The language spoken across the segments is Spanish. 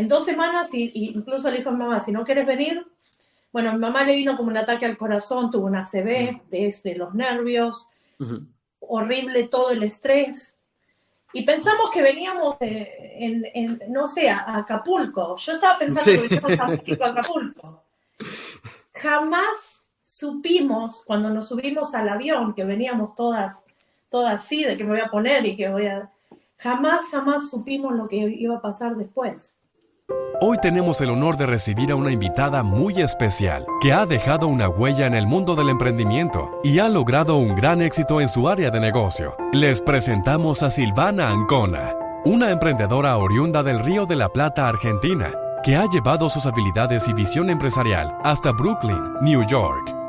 en dos semanas, y, incluso le dijo a mi mamá, si no quieres venir, bueno, a mi mamá le vino como un ataque al corazón, tuvo una CB, desde los nervios, horrible todo el estrés. Y pensamos que veníamos en, no sé, a Acapulco. Yo estaba pensando que veníamos a Acapulco. Jamás supimos, cuando nos subimos al avión, que veníamos todas, todas así, de que me voy a poner y que voy a... Jamás, jamás supimos lo que iba a pasar después. Hoy tenemos el honor de recibir a una invitada muy especial que ha dejado una huella en el mundo del emprendimiento y ha logrado un gran éxito en su área de negocio. Les presentamos a Silvana Ancona, una emprendedora oriunda del Río de la Plata, Argentina, que ha llevado sus habilidades y visión empresarial hasta Brooklyn, New York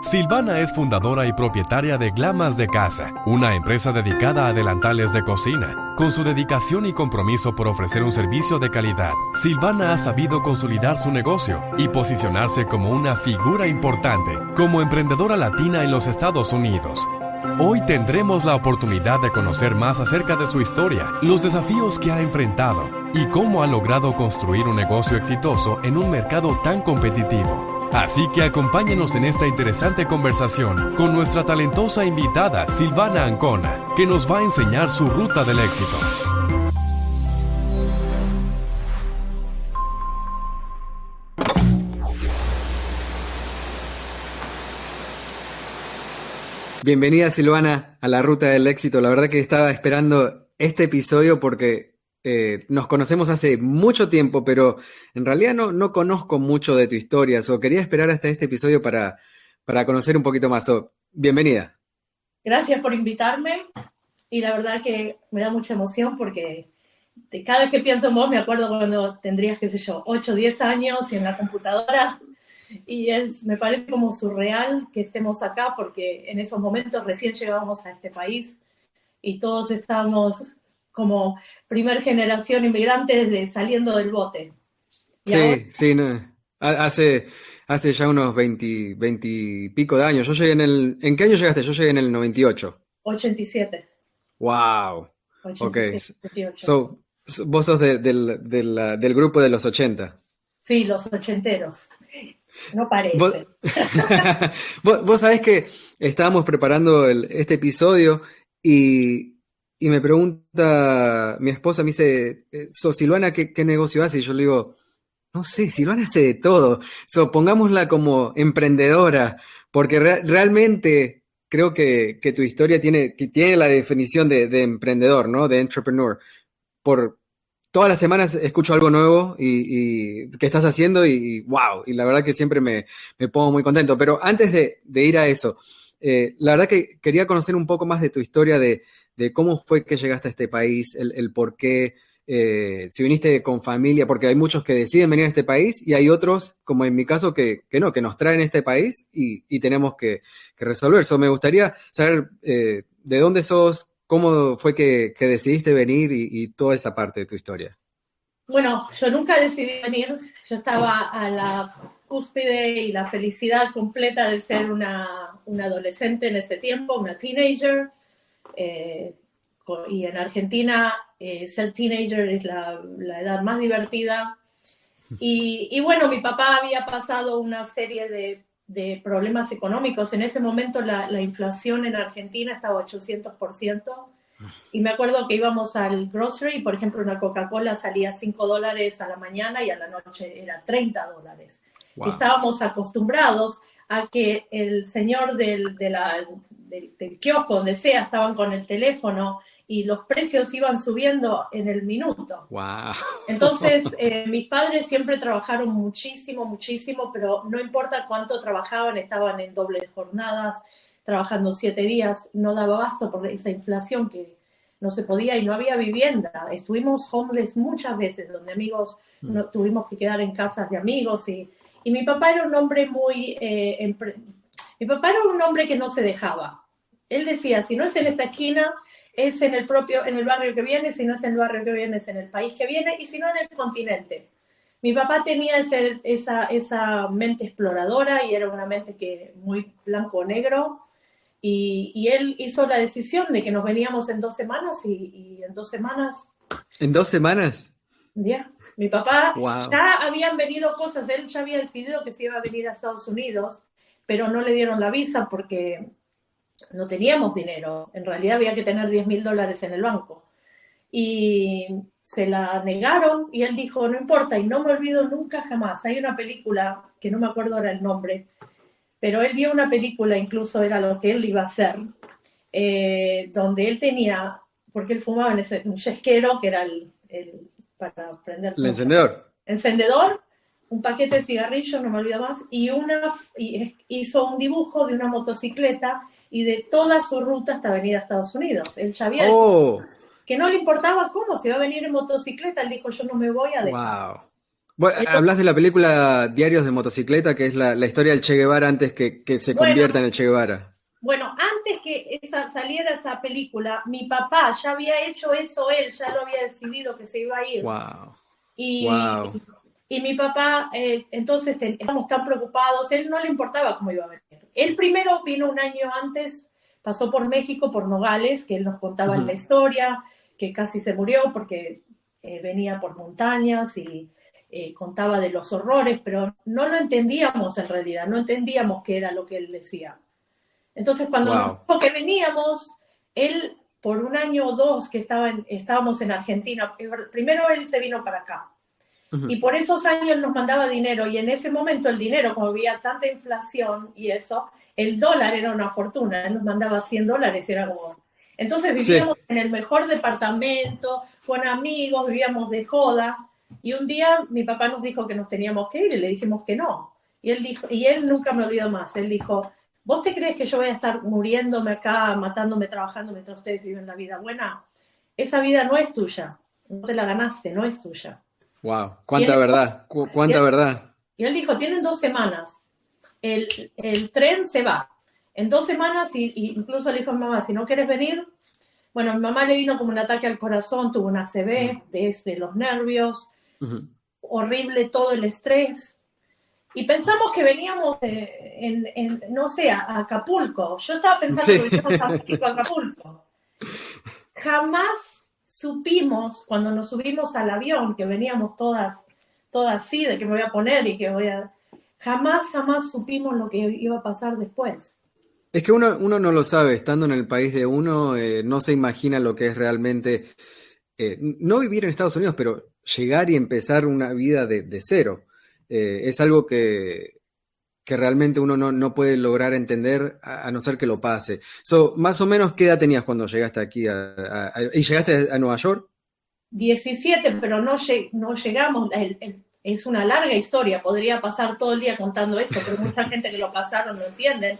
Silvana es fundadora y propietaria de Glamas de Casa, una empresa dedicada a adelantales de cocina. Con su dedicación y compromiso por ofrecer un servicio de calidad, Silvana ha sabido consolidar su negocio y posicionarse como una figura importante como emprendedora latina en los Estados Unidos. Hoy tendremos la oportunidad de conocer más acerca de su historia, los desafíos que ha enfrentado y cómo ha logrado construir un negocio exitoso en un mercado tan competitivo. Así que acompáñenos en esta interesante conversación con nuestra talentosa invitada Silvana Ancona, que nos va a enseñar su ruta del éxito. Bienvenida Silvana a la ruta del éxito. La verdad que estaba esperando este episodio porque eh, nos conocemos hace mucho tiempo, pero en realidad no, no conozco mucho de tu historia. So, quería esperar hasta este episodio para, para conocer un poquito más. bienvenida. Gracias por invitarme y la verdad que me da mucha emoción porque cada vez que pienso en vos me acuerdo cuando tendrías, qué sé yo, 8 o 10 años y en la computadora y es, me parece como surreal que estemos acá porque en esos momentos recién llegábamos a este país y todos estábamos como primer generación inmigrante de saliendo del bote. Sí, sí, hace, hace ya unos 20, 20 y pico de años. Yo llegué en el... ¿En qué año llegaste? Yo llegué en el 98. 87. Wow. 87, ok. vos sos del, grupo de los 80. Sí, los ochenteros. No parece. Vos, sabés que estábamos preparando este episodio y y me pregunta mi esposa, me dice, eh, so, ¿qué, negocio hace? Y yo le digo, no sé, Silvana hace de todo. So, pongámosla como emprendedora, porque realmente creo que, tu historia tiene, que tiene la definición de, emprendedor, ¿no? De entrepreneur. Por todas las semanas escucho algo nuevo y, que estás haciendo y, wow, y la verdad que siempre me, pongo muy contento. Pero antes de, ir a eso, eh, la verdad que quería conocer un poco más de tu historia de de cómo fue que llegaste a este país, el, por qué, eh, si viniste con familia, porque hay muchos que deciden venir a este país y hay otros, como en mi caso, que, no, que nos traen a este país y, tenemos que, resolver. eso me gustaría saber eh, de dónde sos, cómo fue que, decidiste venir y, toda esa parte de tu historia. Bueno, yo nunca decidí venir, yo estaba a la cúspide y la felicidad completa de ser una, una adolescente en ese tiempo, una teenager, eh, y en Argentina eh, ser teenager es la, edad más divertida. Y, bueno, mi papá había pasado una serie de, problemas económicos. En ese momento la, inflación en Argentina estaba 800%. Y me acuerdo que íbamos al grocery, por ejemplo, una Coca-Cola salía 5 dólares a la mañana y a la noche era 30 dólares. Estábamos acostumbrados a que el señor del, de del, kiosco, donde sea, estaban con el teléfono y los precios iban subiendo en el minuto. Wow. Entonces, eh, mis padres siempre trabajaron muchísimo, muchísimo, pero no importa cuánto trabajaban, estaban en dobles jornadas, trabajando siete días, no daba basto por esa inflación que no se podía y no había vivienda. Estuvimos homeless muchas veces, donde amigos mm. no, tuvimos que quedar en casas de amigos y y mi papá era un hombre muy... Eh, mi papá era un hombre que no se dejaba. Él decía, si no es en esta esquina, es en el propio, en el barrio que viene, si no es en el barrio que viene, es en el país que viene, y si no en el continente. Mi papá tenía esa, esa mente exploradora y era una mente que muy blanco-negro. Y, y, él hizo la decisión de que nos veníamos en dos semanas y, en dos semanas... ¿En dos semanas? Ya. Mi papá ya habían venido cosas, él ya había decidido que se iba a venir a Estados Unidos, pero no le dieron la visa porque no teníamos dinero. En realidad había que tener 10 mil dólares en el banco. Y se la negaron y él dijo, no importa, y no me olvido nunca jamás. Hay una película, que no me acuerdo ahora el nombre, pero él vio una película, incluso era lo que él iba a hacer, eh, donde él tenía, porque él fumaba en ese, un yesquero, que era el, para prender. El encendedor. Encendedor, un paquete de cigarrillos, no me olvido más, y, una, y hizo un dibujo de una motocicleta y de toda su ruta hasta venir a Estados Unidos. Ya había oh. que no le importaba cómo, se iba a venir en motocicleta, él dijo, yo no me voy a dejar. Wow. Bueno, hablas de la película Diarios de Motocicleta, que es la, historia del Che Guevara antes que, se convierta en el Che Guevara. Bueno, antes que esa, saliera esa película, mi papá ya había hecho eso él, ya lo había decidido que se iba a ir. Wow. Y, y mi papá, eh, entonces estábamos tan preocupados, él no le importaba cómo iba a venir. Él primero vino un año antes, pasó por México, por Nogales, que él nos contaba la historia, que casi se murió porque eh, venía por montañas y eh, contaba de los horrores, pero no lo entendíamos en realidad, no entendíamos qué era lo que él decía. Entonces, cuando nos dijo que veníamos, él, por un año o dos que estaba estábamos en Argentina, primero él se vino para acá. Y por esos años nos mandaba dinero y en ese momento el dinero, como había tanta inflación y eso, el dólar era una fortuna, él nos mandaba 100 dólares, era como... Entonces vivíamos en el mejor departamento, con amigos, vivíamos de joda y un día mi papá nos dijo que nos teníamos que ir y le dijimos que no. Y él dijo, y él nunca me olvidó más, él dijo, ¿vos te crees que yo voy a estar muriéndome acá, matándome, trabajando mientras ustedes viven la vida buena? Esa vida no es tuya, no te la ganaste, no es tuya. Wow, cuánta verdad, cuánta verdad. Y él dijo, tienen dos semanas, el, tren se va. En dos semanas, y, incluso le dijo a mi mamá, si no quieres venir, bueno, mi mamá le vino como un ataque al corazón, tuvo una CB desde los nervios, horrible todo el estrés. Y pensamos que veníamos en, no sé, a Acapulco. Yo estaba pensando que veníamos a Acapulco. Jamás supimos cuando nos subimos al avión, que veníamos todas, todas así, de que me voy a poner y que voy a... Jamás, jamás supimos lo que iba a pasar después. Es que uno, uno no lo sabe, estando en el país de uno, eh, no se imagina lo que es realmente, eh, no vivir en Estados Unidos, pero llegar y empezar una vida de, cero. Eh, es algo que, que realmente uno no, puede lograr entender a, no ser que lo pase. So, más o menos, ¿qué edad tenías cuando llegaste aquí y llegaste a Nueva York? 17, pero no, no llegamos. es una larga historia, podría pasar todo el día contando esto, pero mucha gente que lo pasaron no entienden.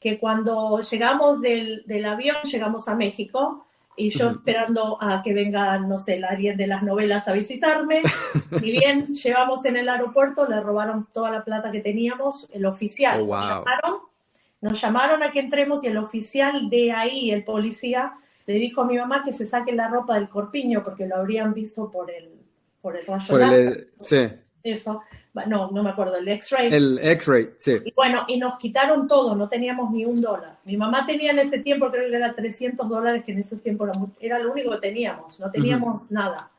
Que cuando llegamos del, del avión, llegamos a México, y yo esperando a que venga, no sé, la alguien de las novelas a visitarme. Y bien, llevamos en el aeropuerto, le robaron toda la plata que teníamos, el oficial. Oh, nos, llamaron, nos llamaron a que entremos y el oficial de ahí, el policía, le dijo a mi mamá que se saque la ropa del corpiño porque lo habrían visto por el, por el rayo por el, sí. Eso, no, no me acuerdo, el X-Ray. El X-Ray, sí. Y bueno, y nos quitaron todo, no teníamos ni un dólar. Mi mamá tenía en ese tiempo, creo que era 300 dólares, que en ese tiempo era, lo único que teníamos, no teníamos nada.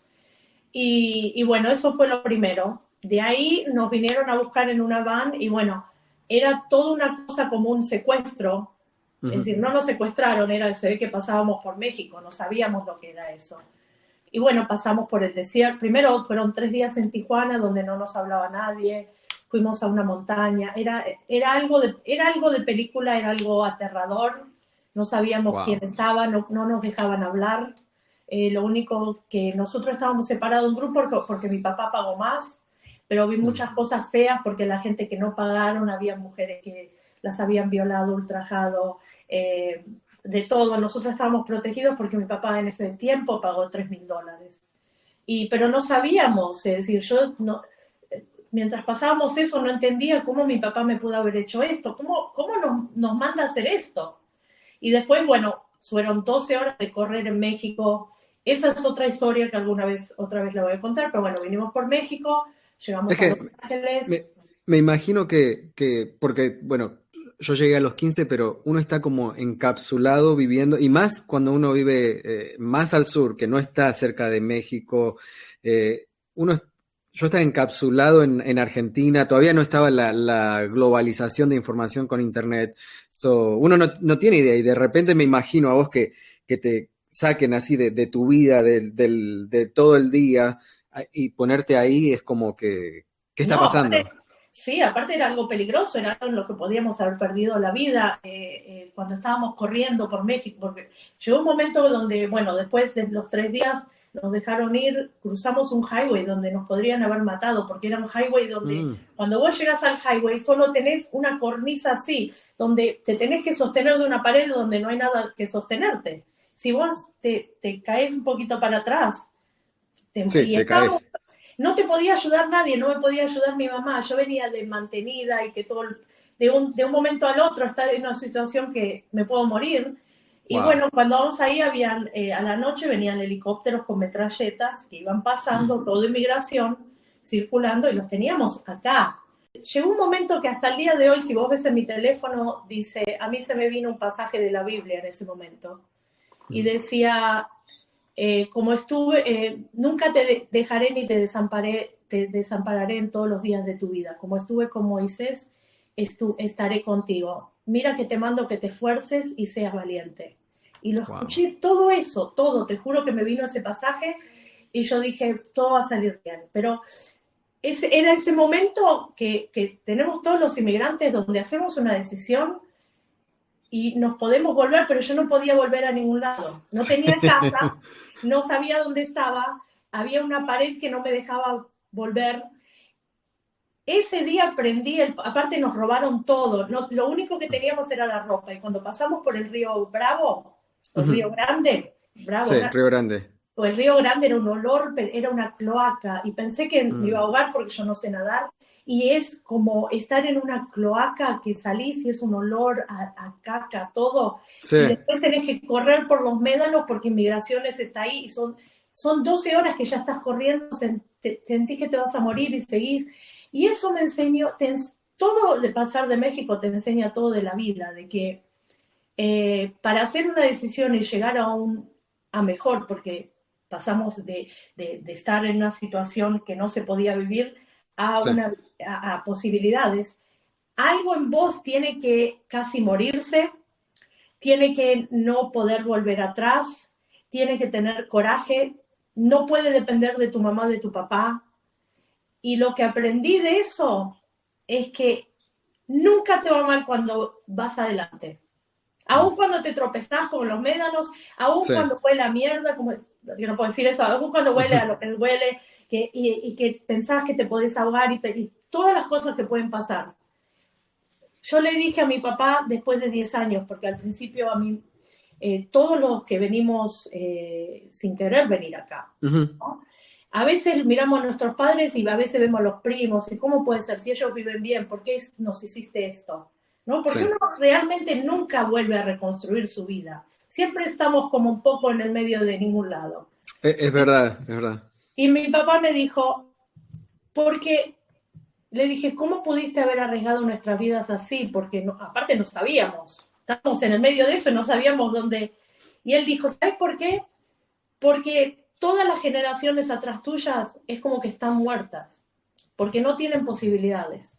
Y, bueno, eso fue lo primero. De ahí nos vinieron a buscar en una van y bueno, era toda una cosa como un secuestro. Es decir, no nos secuestraron, era, se ve que pasábamos por México, no sabíamos lo que era eso. Y bueno, pasamos por el desierto. Primero fueron tres días en Tijuana donde no nos hablaba nadie. Fuimos a una montaña. Era, era, algo, de, era algo de película, era algo aterrador. No sabíamos quién estaba, no, no, nos dejaban hablar. Eh, lo único que nosotros estábamos separados un grupo porque, porque, mi papá pagó más, pero vi muchas cosas feas porque la gente que no pagaron, había mujeres que las habían violado, ultrajado. Eh, de todo. Nosotros estábamos protegidos porque mi papá en ese tiempo pagó 3 mil dólares. Y, pero no sabíamos, es decir, yo no, mientras pasábamos eso no entendía cómo mi papá me pudo haber hecho esto, cómo, cómo nos, nos manda a hacer esto. Y después, bueno, fueron 12 horas de correr en México. Esa es otra historia que alguna vez, otra vez le voy a contar, pero bueno, vinimos por México, llegamos a Los Ángeles. Me, me imagino que, que, porque, bueno, yo llegué a los 15, pero uno está como encapsulado viviendo, y más cuando uno vive eh, más al sur, que no está cerca de México, eh, uno yo estaba encapsulado en, Argentina, todavía no estaba la, globalización de información con Internet. So, uno no, tiene idea y de repente me imagino a vos que, que te saquen así de, tu vida, de, todo el día y ponerte ahí es como que, ¿qué está pasando? Sí, aparte era algo peligroso, era algo en lo que podíamos haber perdido la vida eh, eh, cuando estábamos corriendo por México, porque llegó un momento donde, bueno, después de los tres días nos dejaron ir, cruzamos un highway donde nos podrían haber matado, porque era un highway donde mm. cuando vos llegas al highway solo tenés una cornisa así, donde te tenés que sostener de una pared donde no hay nada que sostenerte. Si vos te, te caes un poquito para atrás, te, no te podía ayudar nadie, no me podía ayudar mi mamá, yo venía de mantenida y que todo, de un, de un momento al otro estar en una situación que me puedo morir y bueno, cuando vamos ahí, habían, eh, a la noche venían helicópteros con metralletas que iban pasando, mm. todo inmigración, circulando y los teníamos acá. Llegó un momento que hasta el día de hoy, si vos ves en mi teléfono, dice, a mí se me vino un pasaje de la Biblia en ese momento. Y mm. decía, eh, como estuve, eh, nunca te dejaré ni te desamparé, te desampararé en todos los días de tu vida. Como estuve con Moisés, estaré contigo. Mira que te mando que te esfuerces y seas valiente. Y lo escuché todo eso, todo, te juro que me vino ese pasaje y yo dije, todo va a salir bien. Pero ese, era ese momento que, que tenemos todos los inmigrantes donde hacemos una decisión y nos podemos volver, pero yo no podía volver a ningún lado. No tenía casa, no sabía dónde estaba, había una pared que no me dejaba volver. Ese día aprendí, el, aparte nos robaron todo, no, lo único que teníamos era la ropa y cuando pasamos por el río Bravo, el Río Grande. Bravo, sí, Río Grande. O el Río Grande era un olor, era una cloaca y pensé que me iba a ahogar porque yo no sé nadar. Y es como estar en una cloaca que salís y es un olor a, caca, todo. Y después tenés que correr por los médanos porque inmigraciones está ahí y son, son 12 horas que ya estás corriendo, sentís que te vas a morir y seguís. Y eso me enseñó, todo de pasar de México te enseña todo de la vida, de que eh, para hacer una decisión y llegar a un a mejor, porque pasamos de, estar en una situación que no se podía vivir a, una, a, posibilidades, algo en vos tiene que casi morirse, tiene que no poder volver atrás, tiene que tener coraje, no puede depender de tu mamá, de tu papá. Y lo que aprendí de eso es que nunca te va mal cuando vas adelante. Aún cuando te tropezás con los médanos, aún cuando huele a mierda, como yo no puedo decir eso, aún cuando huele a lo que huele, que, y, que pensás que te podés ahogar y, todas las cosas que pueden pasar. Yo le dije a mi papá después de 10 años, porque al principio a mí, eh, todos los que venimos eh, sin querer venir acá, a veces miramos a nuestros padres y a veces vemos a los primos, y cómo puede ser, si ellos viven bien, ¿por qué nos hiciste esto? ¿no? Porque uno realmente nunca vuelve a reconstruir su vida. Siempre estamos como un poco en el medio de ningún lado. Es, verdad, es verdad. Y mi papá me dijo, porque le dije, ¿cómo pudiste haber arriesgado nuestras vidas así? Porque aparte no sabíamos, estábamos en el medio de eso y no sabíamos dónde. Y él dijo, ¿sabes por qué? Porque todas las generaciones atrás tuyas es como que están muertas, porque no tienen posibilidades.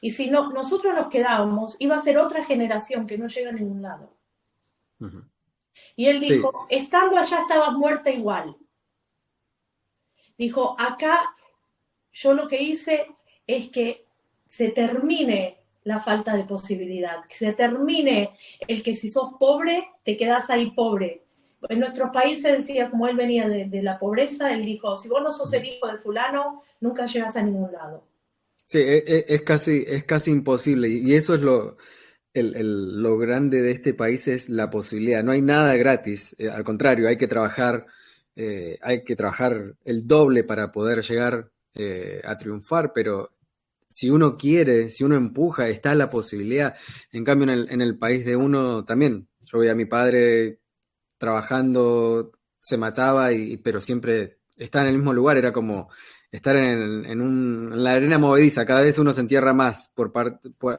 Y si no, nosotros nos quedábamos, iba a ser otra generación que no llega a ningún lado. Y él dijo, estando allá estabas muerta igual. Dijo, acá yo lo que hice es que se termine la falta de posibilidad, que se termine el que si sos pobre, te quedas ahí pobre. En nuestros países decía, como él venía de, de la pobreza, él dijo, si vos no sos el hijo de fulano, nunca llegas a ningún lado. Sí, e, e, es, casi, es casi imposible. Y eso es lo, lo grande de este país, es la posibilidad. No hay nada gratis. Eh, al contrario, hay que trabajar, eh, hay que trabajar el doble para poder llegar eh, a triunfar, pero si uno quiere, si uno empuja, está la posibilidad. En cambio, en el, en el país de uno también. Yo veía a mi padre trabajando, se mataba, y, pero siempre estaba en el mismo lugar, era como estar en, la arena movediza, cada vez uno se entierra más, por,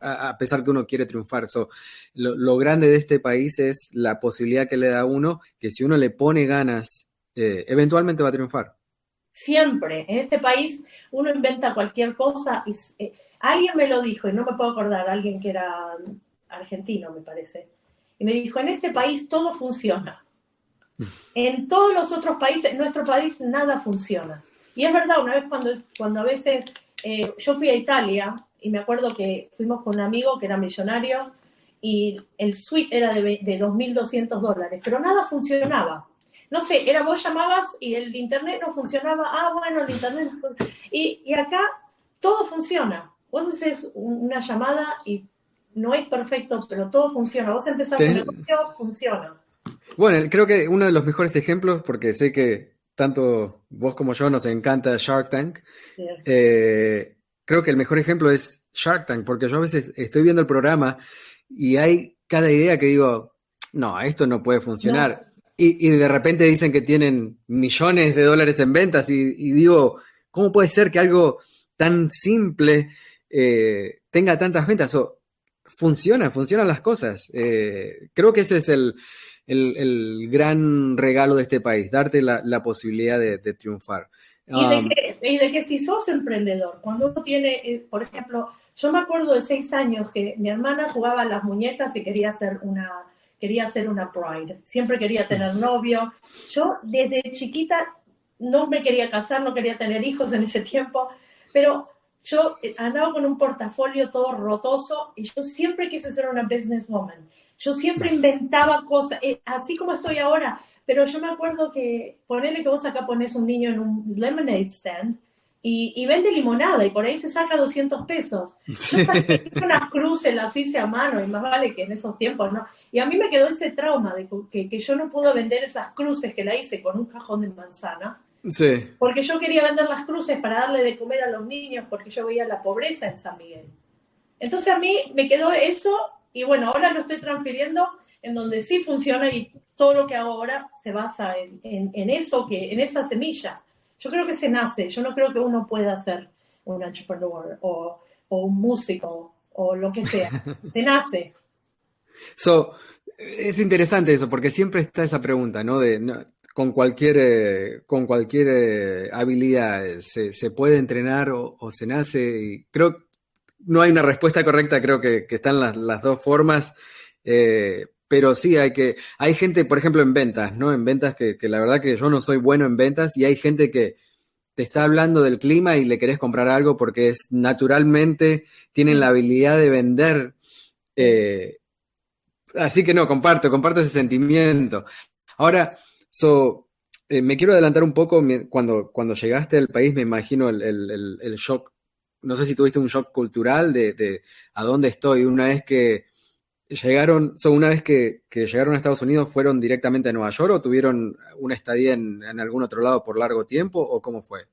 a, pesar que uno quiere triunfar. lo, grande de este país es la posibilidad que le da a uno, que si uno le pone ganas, eh, eventualmente va a triunfar. Siempre. En este país uno inventa cualquier cosa y eh, alguien me lo dijo y no me puedo acordar, alguien que era argentino, me parece. Y me dijo, en este país todo funciona. En todos los otros países, en nuestro país nada funciona. Y es verdad, una vez cuando, cuando a veces eh, yo fui a Italia y me acuerdo que fuimos con un amigo que era millonario y el suite era de, de 2.200 dólares, pero nada funcionaba. No sé, era vos llamabas y el internet no funcionaba. Ah, bueno, el internet no y, y acá todo funciona. Vos haces una llamada y no es perfecto, pero todo funciona. Vos empezás un negocio, funciona. Bueno, creo que uno de los mejores ejemplos, porque sé que tanto vos como yo nos encanta Shark Tank, eh, creo que el mejor ejemplo es Shark Tank, porque yo a veces estoy viendo el programa y hay cada idea que digo, no, esto no puede funcionar. Y, de repente dicen que tienen millones de dólares en ventas y, digo, ¿cómo puede ser que algo tan simple eh, tenga tantas ventas? O, funciona, funcionan las cosas. Eh, creo que ese es el, gran regalo de este país, darte la, posibilidad de, triunfar. Um, y de, que, si sos emprendedor, cuando uno tiene, eh, por ejemplo, yo me acuerdo de seis años que mi hermana jugaba a las muñecas y quería hacer una, quería hacer una bride, siempre quería tener novio. Yo desde chiquita no me quería casar, no quería tener hijos en ese tiempo, pero yo eh, andaba con un portafolio todo rotoso y yo siempre quise ser una businesswoman. Yo siempre inventaba cosas, eh, así como estoy ahora, pero yo me acuerdo que ponele que vos acá pones un niño en un lemonade stand y, vende limonada y por ahí se saca 200 pesos. Yo hice unas cruces, las hice a mano y más vale que en esos tiempos, ¿no? Y a mí me quedó ese trauma de que, que yo no pude vender esas cruces que la hice con un cajón de manzana Sí. Porque yo quería vender las cruces para darle de comer a los niños, porque yo veía la pobreza en San Miguel. Entonces a mí me quedó eso y bueno, ahora lo estoy transfiriendo en donde sí funciona y todo lo que hago ahora se basa en, eso, que, en esa semilla. Yo creo que se nace, yo no creo que uno pueda ser un entrepreneur o, un músico o lo que sea. Se nace. So, es interesante eso, porque siempre está esa pregunta, ¿no? De, con cualquier, eh, con cualquier eh, habilidad eh, se, puede entrenar o, se nace. Y creo no hay una respuesta correcta, creo que, están las, dos formas. Pero sí hay que, hay gente, por ejemplo, en ventas, ¿no? En ventas que, la verdad que yo no soy bueno en ventas y hay gente que te está hablando del clima y le querés comprar algo porque es naturalmente tienen la habilidad de vender. así que no, comparto, comparto ese sentimiento. Ahora, So, eh, me quiero adelantar un poco. Cuando, cuando llegaste al país, me imagino el, shock. No sé si tuviste un shock cultural de, a dónde estoy. Una vez que llegaron, so, una vez que, llegaron a Estados Unidos, ¿fueron directamente a Nueva York o tuvieron una estadía en, en algún otro lado por largo tiempo o cómo fue?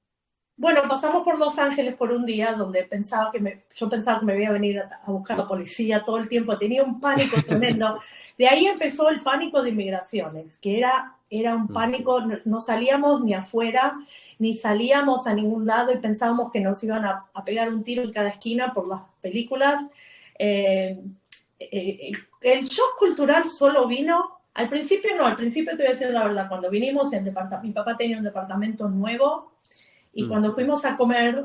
Bueno, pasamos por Los Ángeles por un día donde pensaba que me, yo pensaba que me iba a venir a buscar la policía todo el tiempo, tenía un pánico tremendo. De ahí empezó el pánico de inmigraciones, que era, era un pánico, no, salíamos ni afuera, ni salíamos a ningún lado y pensábamos que nos iban a, pegar un tiro en cada esquina por las películas. Eh, eh, el shock cultural solo vino, al principio no, al principio te voy a decir la verdad, cuando vinimos, en mi papá tenía un departamento nuevo y mm. cuando fuimos a comer,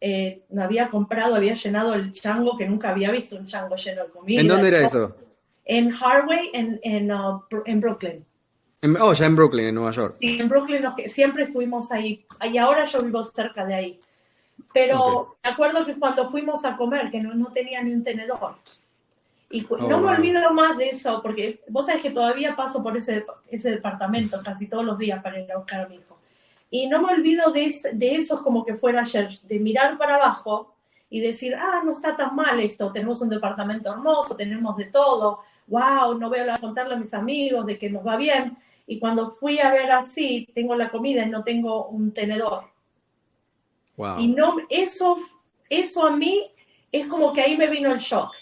eh, había comprado, había llenado el chango, que nunca había visto un chango lleno de comida. ¿En dónde era eso? En Harvey, en, en, uh, en Brooklyn. oh, ya en Brooklyn, en Nueva York. Sí, en Brooklyn siempre estuvimos ahí. Y ahora yo vivo cerca de ahí. Pero me acuerdo que cuando fuimos a comer, que no, no tenía ni un tenedor. Y oh, no me olvido más de eso, porque vos sabés que todavía paso por ese, ese departamento casi todos los días para ir a buscar a mi hijo. Y no me olvido de, de eso como que fuera ayer, de mirar para abajo y decir, ah, no está tan mal esto, tenemos un departamento hermoso, tenemos de todo, wow, no voy a contarle a mis amigos de que nos va bien. Y cuando fui a ver así, tengo la comida y no tengo un tenedor. Wow. Y no, eso, eso a mí es como que ahí me vino el shock.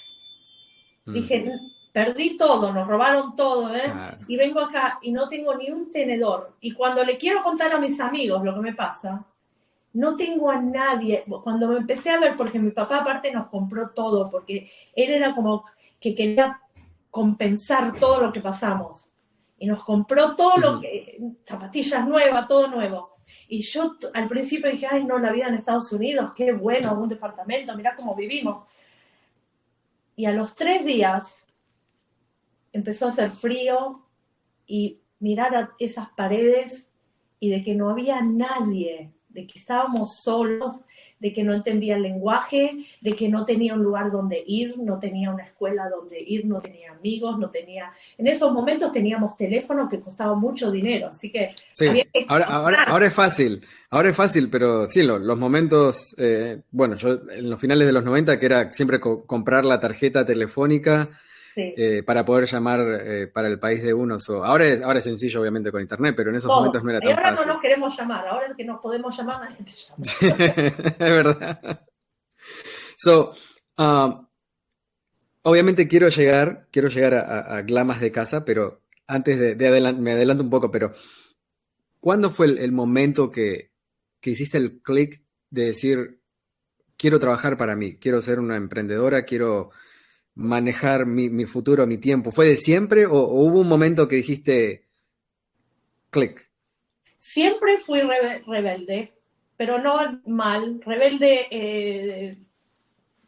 Mm. Dije, perdí todo, nos robaron todo, ¿eh? Y vengo acá y no tengo ni un tenedor. Y cuando le quiero contar a mis amigos lo que me pasa, no tengo a nadie. Cuando me empecé a ver, porque mi papá aparte nos compró todo, porque él era como que quería compensar todo lo que pasamos. Y nos compró todo lo que, zapatillas nuevas, todo nuevo. Y yo al principio dije, ay, no, la vida en Estados Unidos, qué bueno, un departamento, mira cómo vivimos. Y a los tres días empezó a hacer frío y mirar a esas paredes y de que no había nadie, de que estábamos solos, de que no entendía el lenguaje, de que no tenía un lugar donde ir, no tenía una escuela donde ir, no tenía amigos, no tenía... En esos momentos teníamos teléfono que costaba mucho dinero, así que... Sí, ahora, ahora, ahora, es fácil, ahora es fácil, pero sí, los, momentos, eh, bueno, yo en los finales de los 90, que era siempre comprar la tarjeta telefónica, eh, para poder llamar eh, para el país de uno. ahora, es, ahora es sencillo, obviamente, con internet, pero en esos momentos no era tan fácil. ahora no nos queremos llamar, ahora que nos podemos llamar, nadie te llama. es verdad. So, um, obviamente quiero llegar, quiero llegar a, glamas de casa, pero antes de, me adelanto un poco, pero ¿cuándo fue el, momento que, que hiciste el clic de decir, quiero trabajar para mí, quiero ser una emprendedora, quiero manejar mi, futuro, mi tiempo? ¿Fue de siempre o, hubo un momento que dijiste, clic? Siempre fui rebelde, pero no mal. Rebelde, eh,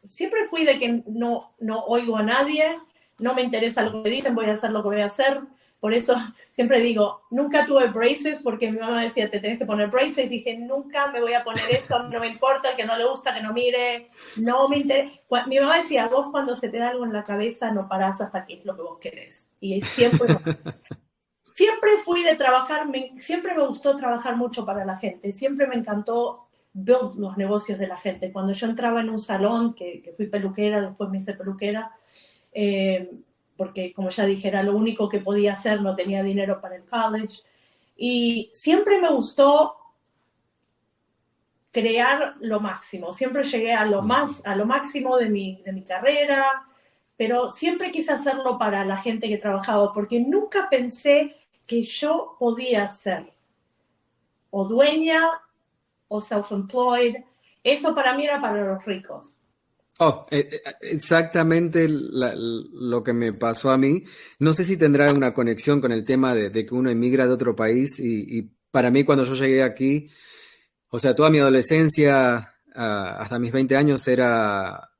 siempre fui de que no, no oigo a nadie, no me interesa lo que dicen, voy a hacer lo que voy a hacer. Por eso siempre digo, nunca tuve braces porque mi mamá decía, te tenés que poner braces. Dije, nunca me voy a poner eso, no me importa, el que no le gusta, que no mire, no me interesa. Mi mamá decía, vos cuando se te da algo en la cabeza no parás hasta que es lo que vos querés. Y siempre, siempre fui de trabajar, siempre me gustó trabajar mucho para la gente, siempre me encantó build los negocios de la gente. Cuando yo entraba en un salón, que, que fui peluquera, después me hice peluquera, eh, porque como ya dije, era lo único que podía hacer, no tenía dinero para el college. Y siempre me gustó crear lo máximo, siempre llegué a lo, más, a lo máximo de mi, de mi carrera, pero siempre quise hacerlo para la gente que trabajaba, porque nunca pensé que yo podía ser o dueña o self-employed. Eso para mí era para los ricos. Oh, eh, eh, exactamente lo que me pasó a mí. No sé si tendrá una conexión con el tema de, que uno emigra de otro país y, para mí cuando yo llegué aquí, o sea, toda mi adolescencia ah, hasta mis 20 años era,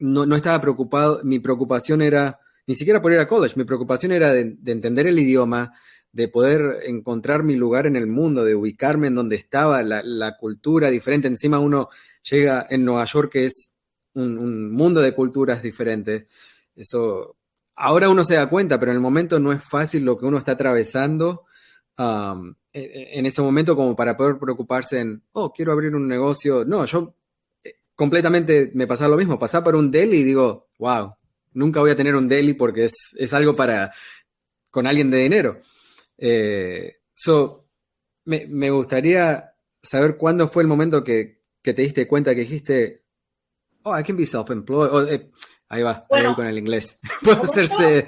no, no, estaba preocupado, mi preocupación era ni siquiera por ir a college, mi preocupación era de, entender el idioma, de poder encontrar mi lugar en el mundo, de ubicarme en donde estaba, la cultura diferente. Encima uno llega en Nueva York, que es un, mundo de culturas diferentes. Eso, ahora uno se da cuenta, pero en el momento no es fácil lo que uno está atravesando um, en, ese momento como para poder preocuparse en, oh, quiero abrir un negocio. No, yo eh, completamente me pasaba lo mismo, pasaba por un deli y digo, wow, nunca voy a tener un deli porque es, algo para, con alguien de dinero. Eh, so, me, gustaría saber cuándo fue el momento que, que te diste cuenta que dijiste, oh, I can be self-employed. Eh, ahí va, bueno, con el inglés. Puedo hacerse...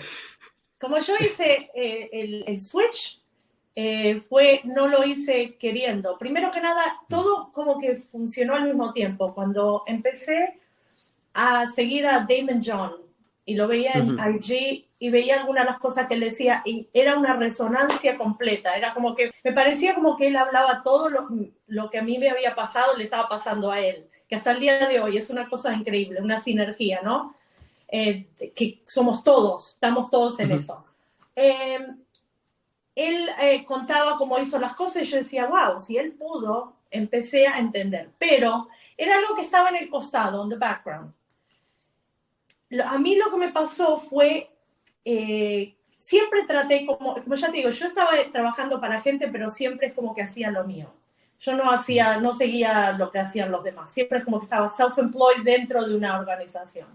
como yo hice eh, el, switch, eh, fue, no lo hice queriendo. Primero que nada, todo como que funcionó al mismo tiempo. Cuando empecé a seguir a Damon John y lo veía en IG y veía algunas de las cosas que él decía y era una resonancia completa. Era como que me parecía como que él hablaba todo lo, lo que a mí me había pasado, le estaba pasando a él que hasta el día de hoy es una cosa increíble, una sinergia, ¿no? Eh, que somos todos, estamos todos en eso. Eh, él eh, contaba cómo hizo las cosas y yo decía, wow, si él pudo, empecé a entender. Pero era algo que estaba en el costado, en the background. A mí lo que me pasó fue, siempre traté como, como ya te digo, yo estaba trabajando para gente, pero siempre es como que hacía lo mío. Yo no hacía, no seguía lo que hacían los demás. Siempre es como que estaba self-employed dentro de una organización.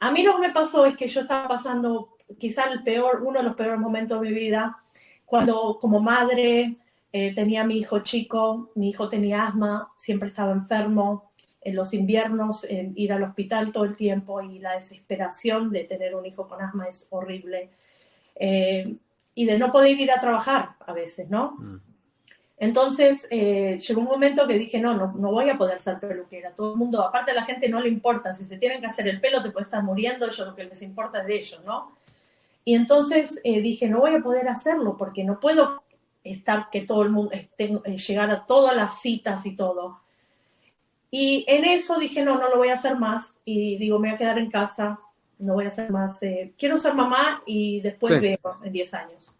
A mí lo que me pasó es que yo estaba pasando quizá el peor, uno de los peores momentos de mi vida, cuando como madre eh, tenía a mi hijo chico, mi hijo tenía asma, siempre estaba enfermo, en los inviernos ir al hospital todo el tiempo y la desesperación de tener un hijo con asma es horrible. Eh, y de no poder ir a trabajar a veces, ¿no? Mm. Entonces eh, llegó un momento que dije, no, no, no voy a poder ser peluquera. Todo el mundo, aparte a la gente no le importa, si se tienen que hacer el pelo te puede estar muriendo, yo lo que les importa es de ellos, ¿no? Y entonces eh, dije, no voy a poder hacerlo porque no puedo estar, que todo el mundo esté, eh, llegar a todas las citas y todo. Y en eso dije, no, no lo voy a hacer más. Y digo, me voy a quedar en casa, no voy a hacer más. Eh, quiero ser mamá y después veo en 10 años.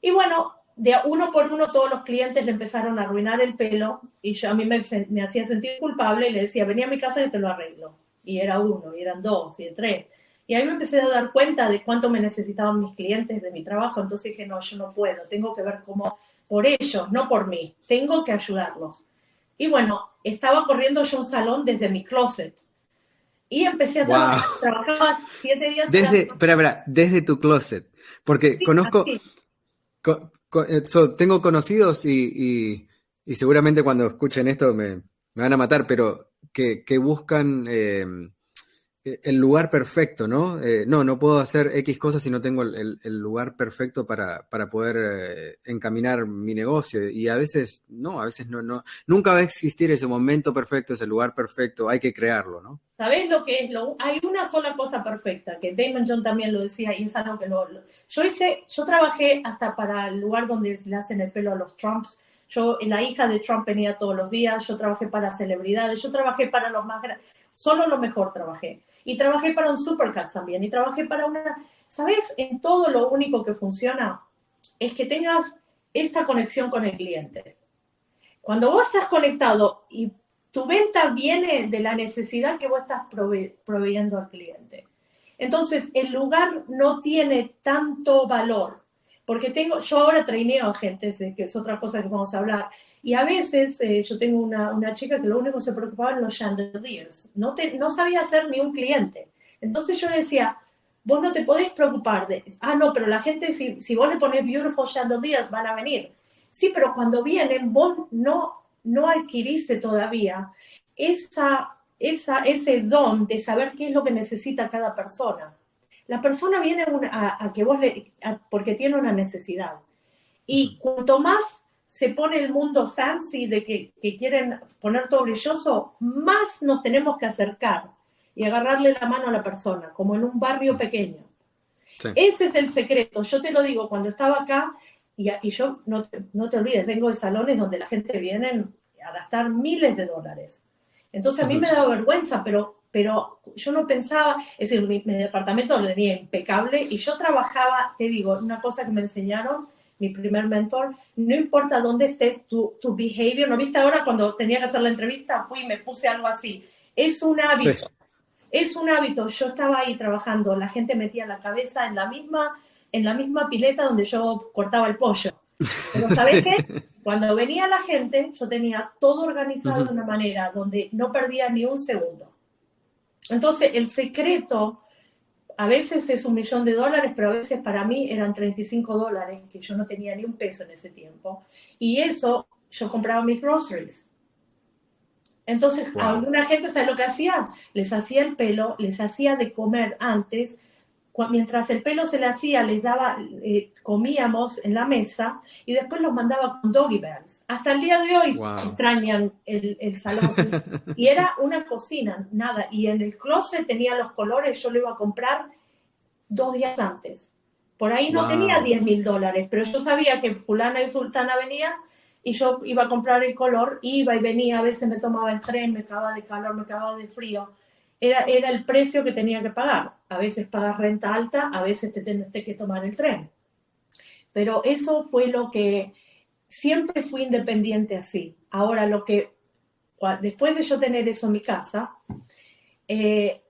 Y bueno, de uno por uno todos los clientes le empezaron a arruinar el pelo y yo a mí me, me hacía sentir culpable y le decía, venía a mi casa y te lo arreglo. Y era uno, y eran dos, y tres. Y ahí me empecé a dar cuenta de cuánto me necesitaban mis clientes de mi trabajo. Entonces dije, no, yo no puedo, tengo que ver cómo, por ellos, no por mí, tengo que ayudarlos. Y bueno, estaba corriendo yo un salón desde mi closet. Y empecé a trabajar, trabajaba siete días. Desde, espera, espera, desde tu closet. Porque conozco, eh, tengo conocidos y, seguramente cuando escuchen esto me, van a matar, pero que, buscan eh, eh, el lugar perfecto, ¿no? Eh, no, no puedo hacer X cosas si no tengo el, lugar perfecto para, poder eh, encaminar mi negocio. Y a veces, no, a veces no, no, nunca va a existir ese momento perfecto, ese lugar perfecto, hay que crearlo, ¿no? ¿Sabés lo que es? Lo, hay una sola cosa perfecta, que Damon John también lo decía, y es algo que lo, yo hice, yo trabajé hasta para el lugar donde le hacen el pelo a los Trumps, yo, la hija de Trump venía todos los días, yo trabajé para celebridades, yo trabajé para los más grandes, solo lo mejor trabajé. Y trabajé para un Supercat también, y trabajé para una, ¿sabes? En todo lo único que funciona es que tengas esta conexión con el cliente. Cuando vos estás conectado y tu venta viene de la necesidad que vos estás proveyendo al cliente. Entonces, el lugar no tiene tanto valor porque tengo, yo ahora traineo a gente, que es otra cosa que vamos a hablar, y a veces eh, yo tengo una, una, chica que lo único que se preocupaba en los chandeliers, no, te, no sabía hacer ni un cliente. Entonces yo le decía, vos no te podés preocupar de, ah, no, pero la gente, si, si vos le pones beautiful chandeliers, van a venir. Sí, pero cuando vienen, vos no, no adquiriste todavía esa, esa, ese don de saber qué es lo que necesita cada persona. La persona viene a, que vos le, porque tiene una necesidad. Y cuanto más se pone el mundo fancy de que, quieren poner todo brilloso, más nos tenemos que acercar y agarrarle la mano a la persona, como en un barrio pequeño. Ese es el secreto. Yo te lo digo, cuando estaba acá, y, yo, no te, no te olvides, vengo de salones donde la gente viene a gastar miles de dólares. Entonces a mí me da vergüenza, pero pero yo no pensaba, es decir, mi, departamento lo tenía impecable y yo trabajaba, te digo, una cosa que me enseñaron, mi primer mentor, no importa dónde estés, tu, tu behavior, ¿no viste ahora cuando tenía que hacer la entrevista? Fui y me puse algo así. Es un hábito, es un hábito. Yo estaba ahí trabajando, la gente metía la cabeza en la misma, en la misma pileta donde yo cortaba el pollo. Pero ¿sabes qué? Cuando venía la gente, yo tenía todo organizado de una manera donde no perdía ni un segundo. Entonces, el secreto a veces es un millón de dólares, pero a veces para mí eran 35 dólares, que yo no tenía ni un peso en ese tiempo. Y eso, yo compraba mis groceries. Entonces, alguna gente, ¿sabe lo que hacía? Les hacía el pelo, les hacía de comer antes mientras el pelo se le hacía, les daba, eh, comíamos en la mesa y después los mandaba con doggy bags. Hasta el día de hoy extrañan el, salón. y era una cocina, nada. Y en el closet tenía los colores, yo lo iba a comprar dos días antes. Por ahí no tenía 10 mil dólares, pero yo sabía que fulana y sultana venía y yo iba a comprar el color, iba y venía, a veces me tomaba el tren, me acababa de calor, me acababa de frío era, el precio que tenía que pagar. A veces pagas renta alta, a veces te tienes que tomar el tren. Pero eso fue lo que siempre fui independiente así. Ahora, lo que, después de yo tener eso en mi casa, eh,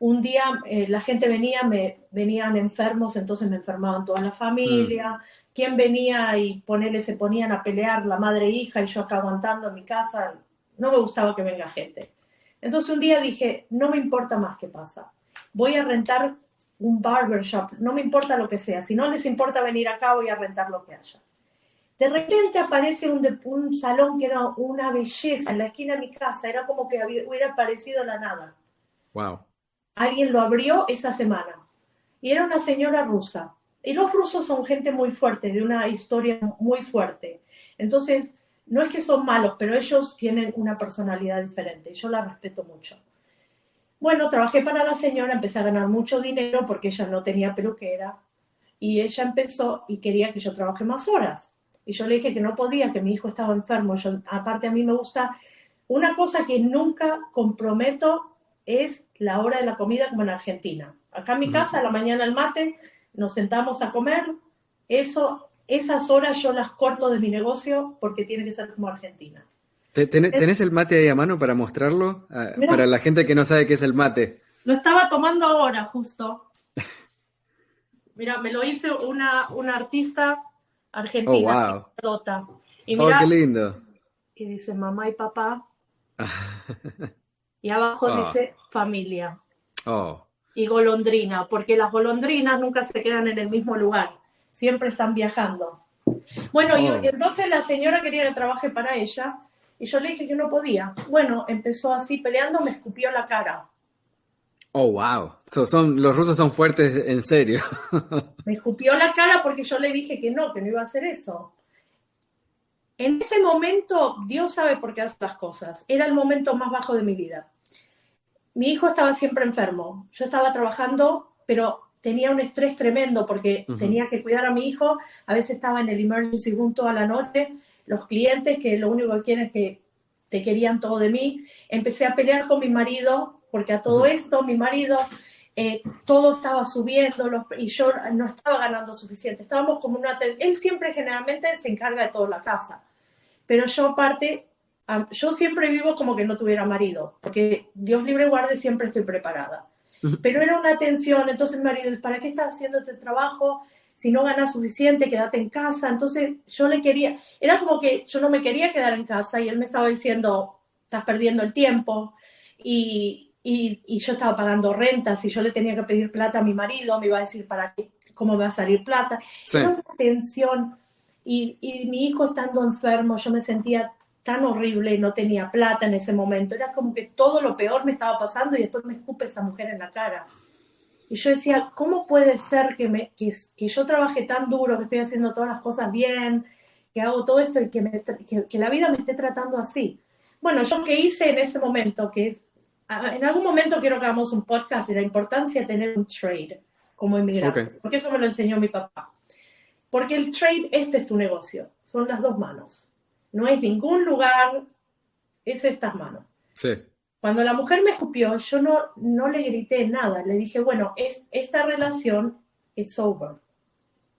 un día eh, la gente venía, me venían enfermos, entonces me enfermaban toda la familia. Mm. ¿Quién venía y ponerle, se ponían a pelear la madre e hija y yo acá aguantando en mi casa? No me gustaba que venga gente. Entonces un día dije, no me importa más qué pasa. Voy a rentar un barbershop, no me importa lo que sea. Si no les importa venir acá, voy a rentar lo que haya. De repente aparece un, un salón que era una belleza en la esquina de mi casa. Era como que hubiera aparecido la nada. Wow. Alguien lo abrió esa semana. Y era una señora rusa. Y los rusos son gente muy fuerte, de una historia muy fuerte. Entonces, no es que son malos, pero ellos tienen una personalidad diferente. Yo la respeto mucho. Bueno, trabajé para la señora, empecé a ganar mucho dinero porque ella no tenía peluquera y ella empezó y quería que yo trabaje más horas. Y yo le dije que no podía, que mi hijo estaba enfermo. Yo, aparte a mí me gusta, una cosa que nunca comprometo es la hora de la comida como en Argentina. Acá en mi casa, a la mañana el mate, nos sentamos a comer. Eso, esas horas yo las corto de mi negocio porque tiene que ser como Argentina. ¿Tenés el mate ahí a mano para mostrarlo? Ah, para la gente que no sabe qué es el mate. Lo estaba tomando ahora, justo. Mira, me lo hice una, una artista argentina, oh, wow. Y oh, qué lindo. Y dice mamá y papá. y abajo oh. dice familia. Oh. Y golondrina, porque las golondrinas nunca se quedan en el mismo lugar, siempre están viajando. Bueno, y entonces la señora quería que trabaje para ella y yo le dije que no podía. Bueno, empezó así peleando, me escupió la cara. Oh, wow. son, los rusos son fuertes en serio. me escupió la cara porque yo le dije que no, que no iba a hacer eso. En ese momento, Dios sabe por qué hace las cosas. Era el momento más bajo de mi vida. Mi hijo estaba siempre enfermo. Yo estaba trabajando, pero tenía un estrés tremendo porque tenía que cuidar a mi hijo. A veces estaba en el emergency room toda la noche los clientes que lo único que quieren es que te querían todo de mí. Empecé a pelear con mi marido, porque a todo esto mi marido eh, todo estaba subiendo y yo no estaba ganando suficiente. Estábamos como una... Él siempre generalmente se encarga de toda la casa, pero yo aparte, yo siempre vivo como que no tuviera marido, porque Dios libre guarde, siempre estoy preparada. Pero era una tensión, entonces mi marido, ¿para qué estás haciendo este trabajo? si no ganas suficiente, quédate en casa. Entonces yo le quería, era como que yo no me quería quedar en casa y él me estaba diciendo, estás perdiendo el tiempo. Y, y, yo estaba pagando rentas y yo le tenía que pedir plata a mi marido, me iba a decir, ¿para qué? ¿Cómo me va a salir plata? Era una tensión. Y, y mi hijo estando enfermo, yo me sentía tan horrible no tenía plata en ese momento. Era como que todo lo peor me estaba pasando y después me escupe esa mujer en la cara. Y yo decía, ¿cómo puede ser que, me, que, yo trabaje tan duro, que estoy haciendo todas las cosas bien, que hago todo esto y que, me, que, la vida me esté tratando así? Bueno, yo que hice en ese momento, que es, en algún momento quiero que hagamos un podcast de la importancia de tener un trade como inmigrante, porque eso me lo enseñó mi papá. Porque el trade, este es tu negocio, son las dos manos. No es ningún lugar, es estas manos. Sí. Cuando la mujer me escupió, yo no, no le grité nada. Le dije, bueno, es, esta relación it's over.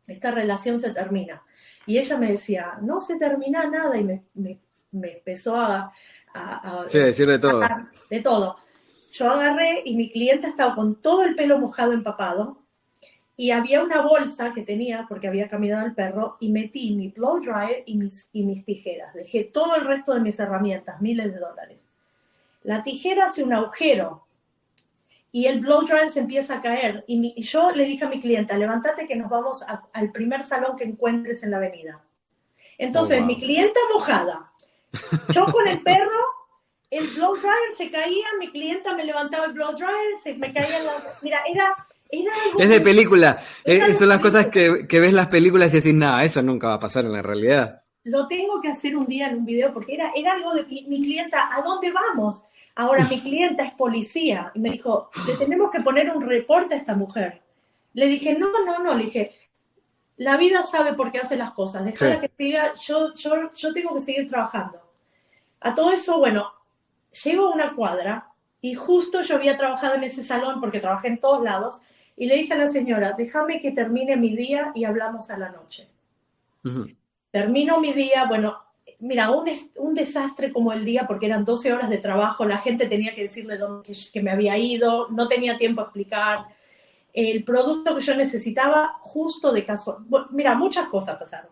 Esta relación se termina. Y ella me decía, no se termina nada. Y me, me, empezó a, a, sí, decir de todo. de todo. Yo agarré y mi cliente estaba con todo el pelo mojado, empapado. Y había una bolsa que tenía, porque había caminado el perro, y metí mi blow dryer y mis, y mis tijeras. Dejé todo el resto de mis herramientas, miles de dólares. La tijera hace un agujero y el blow dryer se empieza a caer. Y, yo le dije a mi clienta, levántate que nos vamos al primer salón que encuentres en la avenida. Entonces, oh, mi clienta mojada, yo con el perro, el blow dryer se caía, mi clienta me levantaba el blow dryer, se me caían las... Mira, era... Era algo es de película. Eh, son las cosas que, que, ves las películas y decís, nada, eso nunca va a pasar en la realidad lo tengo que hacer un día en un video porque era, era algo de mi clienta, ¿a dónde vamos? Ahora mi clienta es policía y me dijo, le tenemos que poner un reporte a esta mujer. Le dije, no, no, no, le dije, la vida sabe por qué hace las cosas, déjala que siga, yo, yo, yo tengo que seguir trabajando. A todo eso, bueno, llego a una cuadra y justo yo había trabajado en ese salón porque trabajé en todos lados y le dije a la señora, déjame que termine mi día y hablamos a la noche. Termino mi día, bueno, mira, un, un desastre como el día porque eran 12 horas de trabajo, la gente tenía que decirle dónde, que, me había ido, no tenía tiempo a explicar el producto que yo necesitaba justo de caso. mira, muchas cosas pasaron.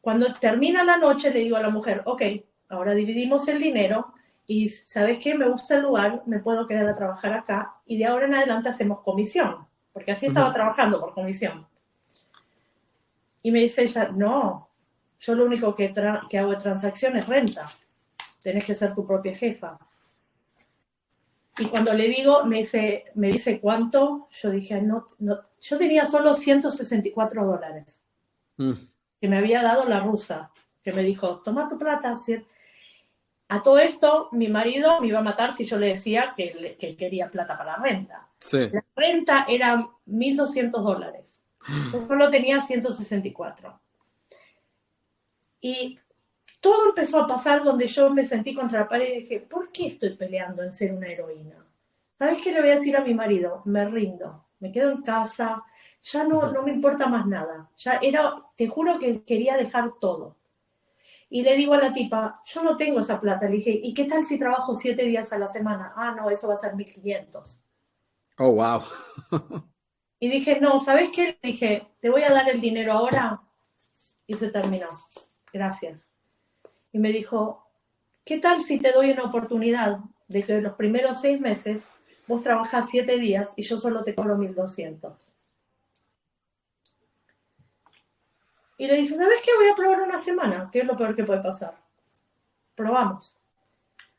Cuando termina la noche le digo a la mujer, ok, ahora dividimos el dinero y sabes qué, me gusta el lugar, me puedo quedar a trabajar acá y de ahora en adelante hacemos comisión, porque así estaba trabajando por comisión. Y me dice ella, no, yo lo único que, que hago de transacción es renta. Tenés que ser tu propia jefa. Y cuando le digo, me dice, me dice cuánto, yo dije, no, no, yo tenía solo 164 dólares mm. que me había dado la rusa, que me dijo, toma tu plata. A todo esto, mi marido me iba a matar si yo le decía que, que quería plata para la renta. La renta era 1.200 dólares. Yo solo tenía 164. Y todo empezó a pasar donde yo me sentí contra la pared y dije, ¿por qué estoy peleando en ser una heroína? ¿Sabes qué le voy a decir a mi marido? Me rindo, me quedo en casa, ya no, no me importa más nada. Ya era, te juro que quería dejar todo. Y le digo a la tipa, yo no tengo esa plata. Le dije, ¿y qué tal si trabajo siete días a la semana? Ah, no, eso va a ser 1500. Oh, wow. y dije, no, ¿sabes qué? Dije, te voy a dar el dinero ahora. Y se terminó. Gracias y me dijo, ¿qué tal si te doy una oportunidad de que los primeros seis meses vos trabajás siete días y yo solo te cobro 1200? Y le dije, ¿sabes qué? Voy a probar una semana. ¿Qué es lo peor que puede pasar? Probamos.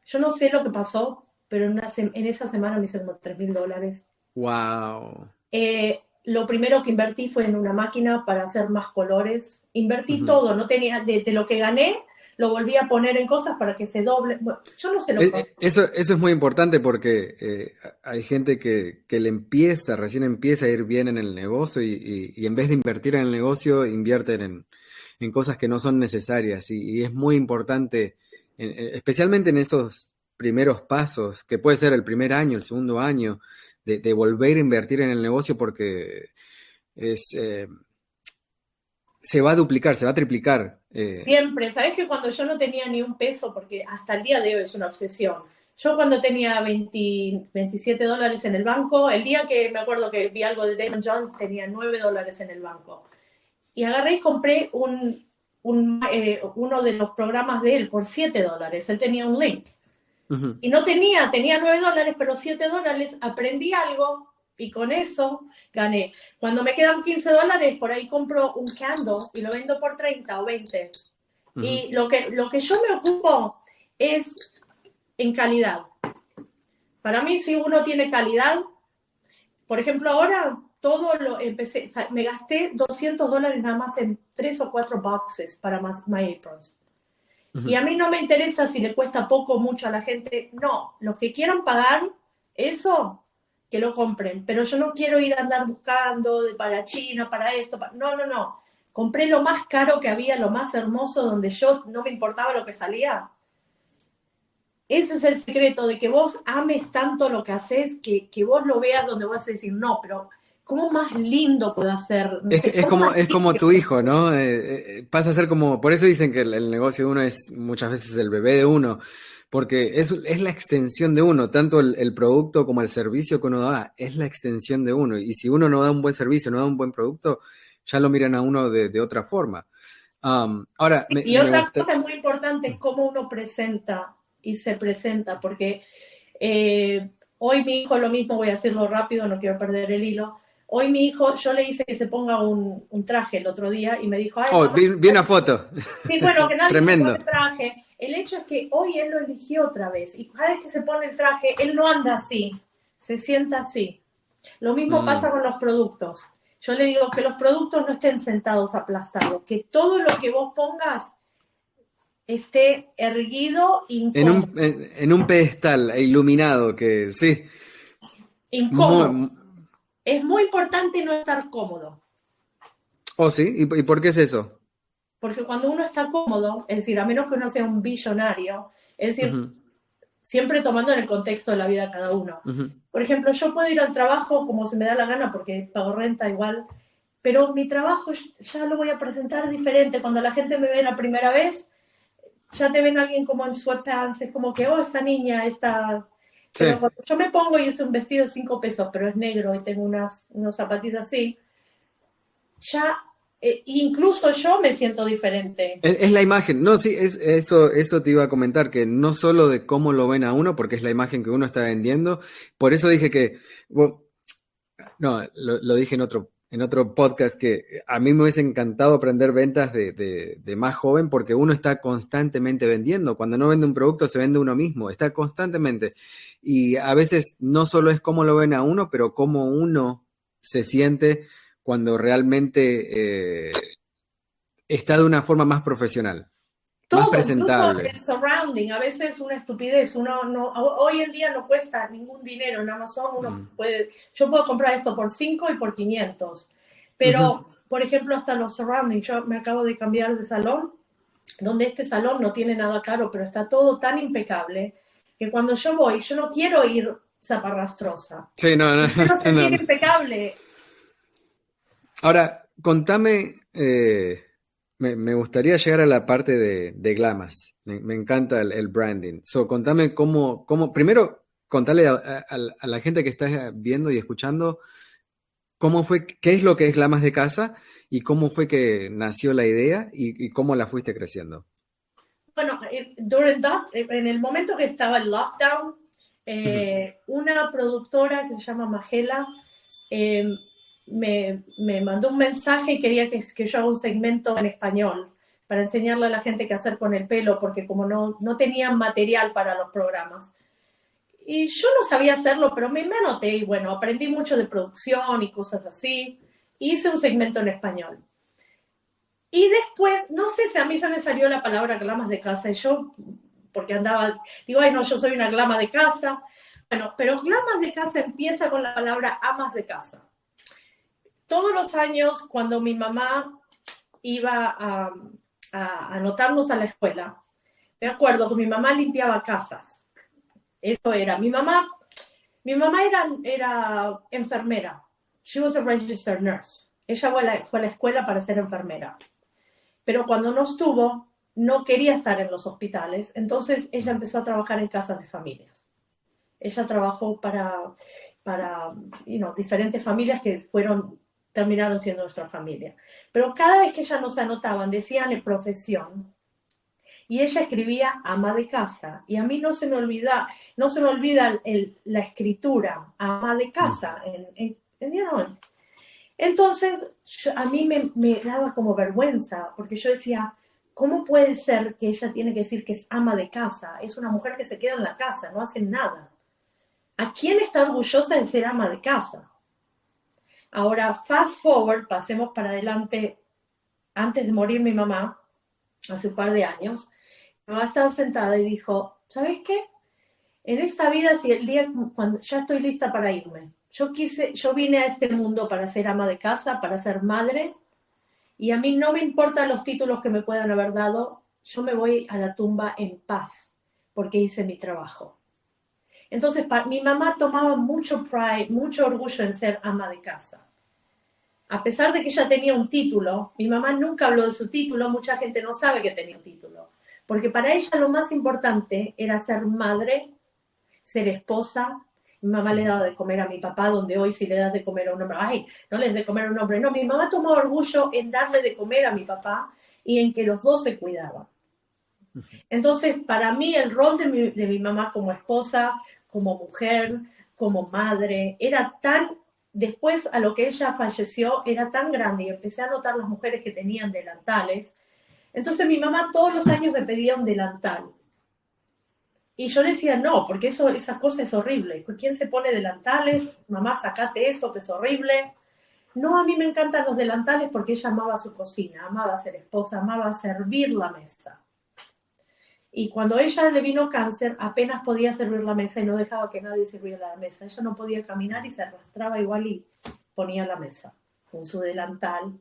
Yo no sé lo que pasó, pero en, esa semana me hicieron 3 mil dólares. ¡Wow! Eh, lo primero que invertí fue en una máquina para hacer más colores. Invertí todo, no tenía, de, lo que gané, lo volví a poner en cosas para que se doble. Bueno, yo no sé lo que eh, eso, eso es muy importante porque eh, hay gente que, le empieza, recién empieza a ir bien en el negocio y, en vez de invertir en el negocio, invierten en, en cosas que no son necesarias. Y, es muy importante, especialmente en esos primeros pasos, que puede ser el primer año, el segundo año, de, volver a invertir en el negocio porque es... Eh, se va a duplicar, se va a triplicar. Eh. Siempre, ¿sabes que cuando yo no tenía ni un peso, porque hasta el día de hoy es una obsesión, yo cuando tenía 27 dólares en el banco, el día que me acuerdo que vi algo de Damon John, tenía 9 dólares en el banco. Y agarré y compré un, eh, uno de los programas de él por 7 dólares. Él tenía un link. Y no tenía, tenía 9 dólares, pero 7 dólares, aprendí algo, y con eso gané. Cuando me quedan 15 dólares, por ahí compro un candle y lo vendo por 30 o 20. Y lo que, lo que yo me ocupo es en calidad. Para mí, si uno tiene calidad, por ejemplo, ahora todo lo empecé, me gasté 200 dólares nada más en tres o cuatro boxes para My Aprons. Y a mí no me interesa si le cuesta poco o mucho a la gente. No, los que quieran pagar eso, que lo compren, pero yo no quiero ir a andar buscando para China, para esto, no, no, no. Compré lo más caro que había, lo más hermoso, donde yo no me importaba lo que salía. Ese es el secreto de que vos ames tanto lo que haces, que, que vos lo veas donde vas a decir, no, pero ¿cómo más lindo puede ser? es, como, es como tu hijo, ¿no? Eh, eh, pasa a ser como, por eso dicen que el, negocio de uno es muchas veces el bebé de uno porque es, es la extensión de uno, tanto el, producto como el servicio que uno da, es la extensión de uno. Y si uno no da un buen servicio, no da un buen producto, ya lo miran a uno de, otra forma. Um, ahora, y otra cosa muy importante es cómo uno presenta y se presenta, porque eh, hoy mi hijo, lo mismo, voy a decirlo rápido, no quiero perder el hilo. Hoy mi hijo, yo le hice que se ponga un, traje el otro día y me dijo, Ay, oh, vi, una foto. Sí, bueno, que nadie Tremendo. se traje. El hecho es que hoy él lo eligió otra vez y cada vez que se pone el traje, él no anda así, se sienta así. Lo mismo mm. pasa con los productos. Yo le digo que los productos no estén sentados aplastados, que todo lo que vos pongas esté erguido en un, en, un pedestal iluminado, que sí. Incómodo. Es muy importante no estar cómodo. ¿Oh, sí? ¿Y, ¿Y por qué es eso? Porque cuando uno está cómodo, es decir, a menos que uno sea un billonario, es decir, siempre tomando en el contexto de la vida de cada uno. Por ejemplo, yo puedo ir al trabajo como se me da la gana porque pago renta igual, pero mi trabajo ya lo voy a presentar diferente. Cuando la gente me ve la primera vez, ya te ven a alguien como en sweatpants, es como que, oh, esta niña, esta... Pero cuando yo me pongo y es un vestido de cinco pesos, pero es negro y tengo unas, unos zapatillas así, ya eh, incluso yo me siento diferente. Es, la imagen, no, sí, es, eso, eso te iba a comentar, que no solo de cómo lo ven a uno, porque es la imagen que uno está vendiendo, por eso dije que, no, lo, dije en otro, en otro podcast, que a mí me hubiese encantado aprender ventas de, de, más joven, porque uno está constantemente vendiendo, cuando no vende un producto se vende uno mismo, está constantemente, y a veces no solo es cómo lo ven a uno, pero cómo uno se siente cuando realmente eh, está de una forma más profesional. más presentable. el surrounding, a veces es una estupidez. Uno no, hoy en día no cuesta ningún dinero en Amazon. Uno mm. puede, yo puedo comprar esto por 5 y por 500. Pero, por ejemplo, hasta los surroundings. Yo me acabo de cambiar de salón donde este salón no tiene nada caro, pero está todo tan impecable, que cuando yo voy, yo no quiero ir zaparrastrosa. Sí, no, no. Quiero sentir impecable. Ahora, contame, eh, me, me, gustaría llegar a la parte de, de glamas. Me, me encanta el, el, branding. So, contame cómo, cómo primero, contale a, a, a, la gente que está viendo y escuchando cómo fue, qué es lo que es glamas de casa y cómo fue que nació la idea y, y cómo la fuiste creciendo. Bueno, en el momento que estaba el lockdown, eh, uh -huh. una productora que se llama Magela eh, me, me, mandó un mensaje y quería que, que, yo haga un segmento en español para enseñarle a la gente qué hacer con el pelo, porque como no, no tenían material para los programas. Y yo no sabía hacerlo, pero me, me anoté y bueno, aprendí mucho de producción y cosas así. Hice un segmento en español. Y después, no sé si a mí se me salió la palabra glamas de casa y yo, porque andaba, digo, ay no, yo soy una glama de casa. Bueno, pero glamas de casa empieza con la palabra amas de casa. Todos los años, cuando mi mamá iba a, a anotarnos a la escuela, me acuerdo que mi mamá limpiaba casas. Eso era. Mi mamá, mi mamá era, era enfermera. She was a registered nurse. Ella fue a, la, fue a la escuela para ser enfermera. Pero cuando no estuvo, no quería estar en los hospitales. Entonces ella empezó a trabajar en casas de familias. Ella trabajó para, para you know, diferentes familias que fueron terminaron siendo nuestra familia. Pero cada vez que ella nos anotaban, decían en profesión, y ella escribía ama de casa. Y a mí no se me olvida, no se me olvida el, la escritura, ama de casa. En, en, en, entonces, a mí me, me, daba como vergüenza, porque yo decía, ¿cómo puede ser que ella tiene que decir que es ama de casa? Es una mujer que se queda en la casa, no hace nada. ¿A quién está orgullosa de ser ama de casa? Ahora, fast forward, pasemos para adelante, antes de morir mi mamá, hace un par de años, mi mamá estaba sentada y dijo, ¿sabes qué? En esta vida, si el día cuando ya estoy lista para irme, yo quise, yo vine a este mundo para ser ama de casa, para ser madre, y a mí no me importan los títulos que me puedan haber dado, yo me voy a la tumba en paz, porque hice mi trabajo. Entonces, mi mamá tomaba mucho pride, mucho orgullo en ser ama de casa. A pesar de que ella tenía un título, mi mamá nunca habló de su título, mucha gente no sabe que tenía un título, porque para ella lo más importante era ser madre, ser esposa. Mi mamá le daba de comer a mi papá, donde hoy si le das de comer a un hombre, ay, no le das de comer a un hombre. No, mi mamá tomó orgullo en darle de comer a mi papá y en que los dos se cuidaban. Entonces, para mí el rol de mi, de mi mamá como esposa, como mujer, como madre, era tan, después a lo que ella falleció, era tan grande y empecé a notar las mujeres que tenían delantales. Entonces mi mamá todos los años me pedía un delantal. Y yo le decía, no, porque eso, esa cosa es horrible. ¿Quién se pone delantales? Mamá, sacate eso, que es horrible. No, a mí me encantan los delantales porque ella amaba su cocina, amaba ser esposa, amaba servir la mesa. Y cuando ella le vino cáncer, apenas podía servir la mesa y no dejaba que nadie sirviera la mesa. Ella no podía caminar y se arrastraba igual y ponía la mesa con su delantal.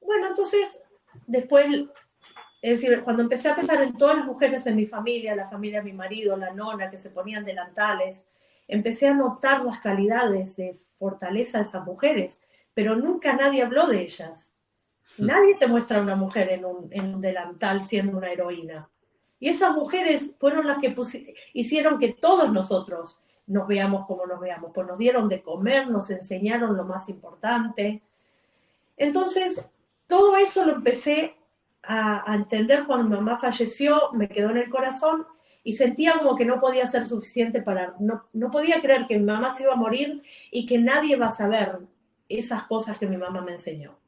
Bueno, entonces, después, es decir, cuando empecé a pensar en todas las mujeres en mi familia, la familia de mi marido, la nona, que se ponían delantales, empecé a notar las calidades de fortaleza de esas mujeres, pero nunca nadie habló de ellas. Nadie te muestra a una mujer en un, en un delantal siendo una heroína. Y esas mujeres fueron las que hicieron que todos nosotros nos veamos como nos veamos, pues nos dieron de comer, nos enseñaron lo más importante. Entonces, todo eso lo empecé a, a, entender cuando mi mamá falleció, me quedó en el corazón y sentía como que no podía ser suficiente para, no, no podía creer que mi mamá se iba a morir y que nadie va a saber esas cosas que mi mamá me enseñó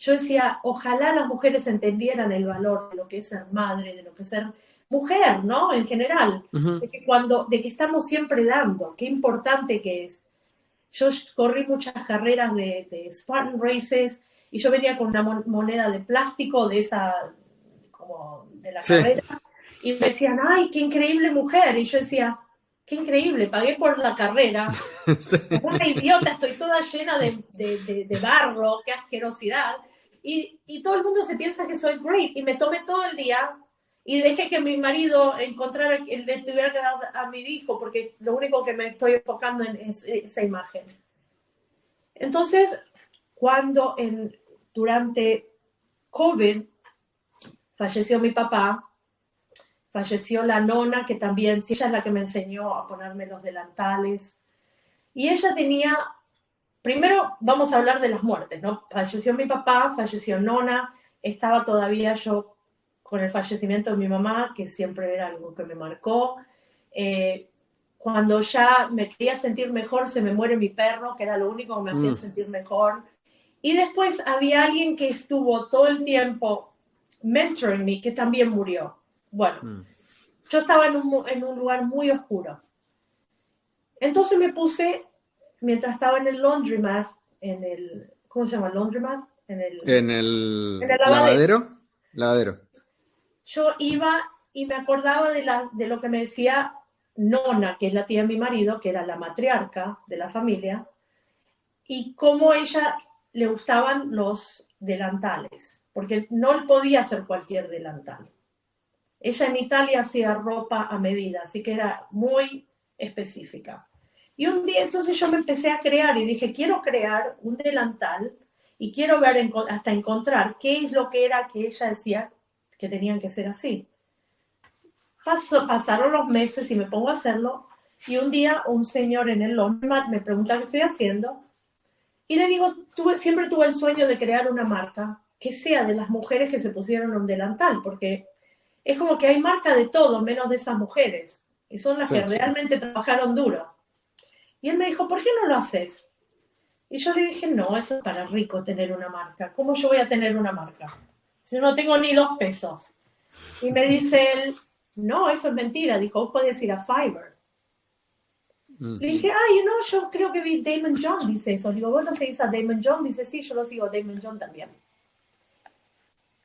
yo decía, ojalá las mujeres entendieran el valor de lo que es ser madre, de lo que es ser mujer, ¿no? En general, uh -huh. de, que cuando, de que estamos siempre dando, qué importante que es. Yo corrí muchas carreras de, de Spartan Races y yo venía con una moneda de plástico de esa, como de la sí. carrera, y me decían, ay, qué increíble mujer. Y yo decía, qué increíble, pagué por la carrera. sí. Una idiota, estoy toda llena de, de, de, de barro, qué asquerosidad y, y todo el mundo se piensa que soy great y me tomé todo el día y dejé que mi marido encontrara, le tuviera que dar a mi hijo, porque lo único que me estoy enfocando en es esa imagen. Entonces, cuando en, durante COVID falleció mi papá, falleció la nona, que también, ella es la que me enseñó a ponerme los delantales, y ella tenía, primero vamos a hablar de las muertes, ¿no? Falleció mi papá, falleció nona, estaba todavía yo con el fallecimiento de mi mamá, que siempre era algo que me marcó. Eh, cuando ya me quería sentir mejor, se me muere mi perro, que era lo único que me hacía mm. sentir mejor. Y después había alguien que estuvo todo el tiempo mentoring me, que también murió. Bueno, mm. yo estaba en un, en un, lugar muy oscuro. Entonces me puse, mientras estaba en el laundromat, en el, ¿cómo se llama? ¿El laundromat? En el, en el, lavadero. lavadero yo iba y me acordaba de, la, de lo que me decía Nona, que es la tía de mi marido, que era la matriarca de la familia, y cómo ella le gustaban los delantales, porque no podía hacer cualquier delantal. Ella en Italia hacía ropa a medida, así que era muy específica. Y un día entonces yo me empecé a crear y dije, quiero crear un delantal y quiero ver hasta encontrar qué es lo que era que ella decía que tenían que ser así. pasaron los meses y me pongo a hacerlo y un día un señor en el Londres me pregunta qué estoy haciendo y le digo, tuve, siempre tuve el sueño de crear una marca que sea de las mujeres que se pusieron un delantal, porque es como que hay marca de todo menos de esas mujeres y son las que realmente trabajaron duro. Y él me dijo, ¿por qué no lo haces? Y yo le dije, no, eso es para rico tener una marca. ¿Cómo yo voy a tener una marca? si no tengo ni dos pesos. Y me dice él, no, eso es mentira. Dijo, vos podés ir a Fiverr. Le dije, ay, no, yo creo que vi Damon John, dice eso. Digo, ¿vos no seguís a Damon John? Dice, sí, yo lo sigo a Damon John también.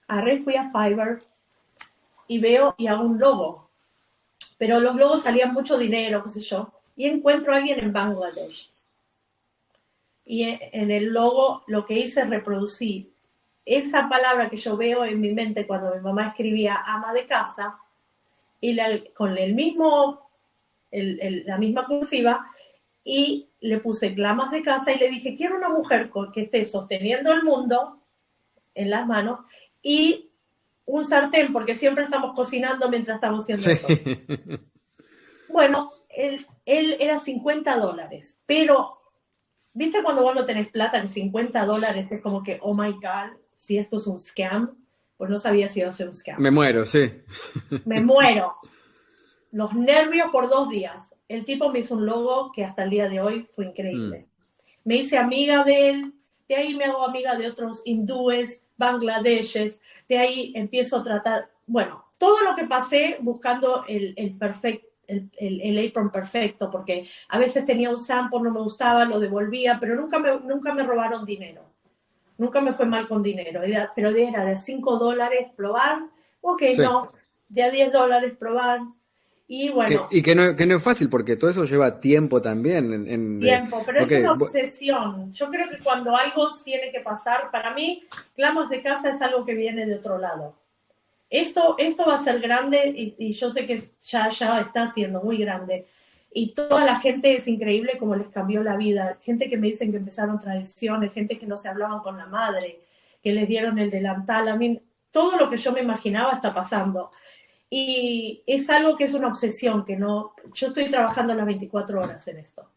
Arre fui a Fiverr y veo y hago un logo. Pero los logos salían mucho dinero, qué sé yo. Y encuentro a alguien en Bangladesh. Y en el logo lo que hice es reproducir esa palabra que yo veo en mi mente cuando mi mamá escribía ama de casa, y con el mismo, la misma cursiva, y le puse glamas de casa y le dije, quiero una mujer que esté sosteniendo el mundo en las manos y un sartén, porque siempre estamos cocinando mientras estamos haciendo esto. Bueno, él, él, era 50 dólares, pero, ¿viste cuando vos no tenés plata, que 50 dólares es como que, oh my God, si esto es un scam, pues no sabía si iba a ser un scam. Me muero, sí. Me muero. Los nervios por dos días. El tipo me hizo un logo que hasta el día de hoy fue increíble. Mm. Me hice amiga de él, de ahí me hago amiga de otros hindúes, bangladeshes, de ahí empiezo a tratar, bueno, todo lo que pasé buscando el, el perfecto el, el, apron perfecto, porque a veces tenía un sample, no me gustaba, lo devolvía, pero nunca me, nunca me robaron dinero. Nunca me fue mal con dinero, era, pero era de 5 dólares probar, ok, no, de a 10 dólares probar. Y bueno. y que no, que no, es fácil, porque todo eso lleva tiempo también. En, tiempo, pero es una obsesión. Yo creo que cuando algo tiene que pasar, para mí, clamas de casa es algo que viene de otro lado. Esto, esto va a ser grande y, y yo sé que ya, ya está siendo muy grande y toda la gente es increíble como les cambió la vida. Gente que me dicen que empezaron tradiciones, gente que no se hablaban con la madre, que les dieron el delantal. A mí, todo lo que yo me imaginaba está pasando. Y es algo que es una obsesión, que no, yo estoy trabajando las 24 horas en esto.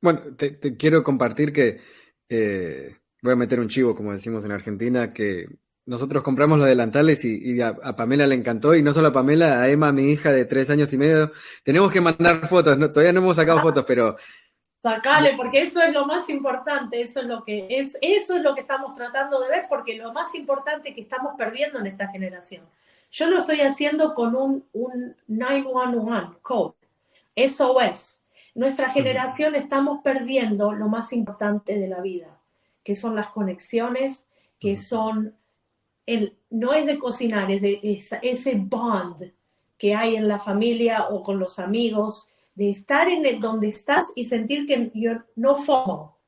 Bueno, te, quiero compartir que eh, voy a meter un chivo, como decimos en Argentina, que nosotros compramos los delantales y, a, Pamela le encantó, y no solo a Pamela, a Emma, mi hija de tres años y medio. Tenemos que mandar fotos, todavía no hemos sacado fotos, pero... Sacale, porque eso es lo más importante, eso es lo que es, eso es lo que estamos tratando de ver, porque lo más importante que estamos perdiendo en esta generación. Yo lo estoy haciendo con un, un 911 code, SOS. Nuestra generación estamos perdiendo lo más importante de la vida, que son las conexiones, que son no es de cocinar, es de ese bond que hay en la familia o con los amigos, de estar en el, donde estás y sentir que yo no fomo.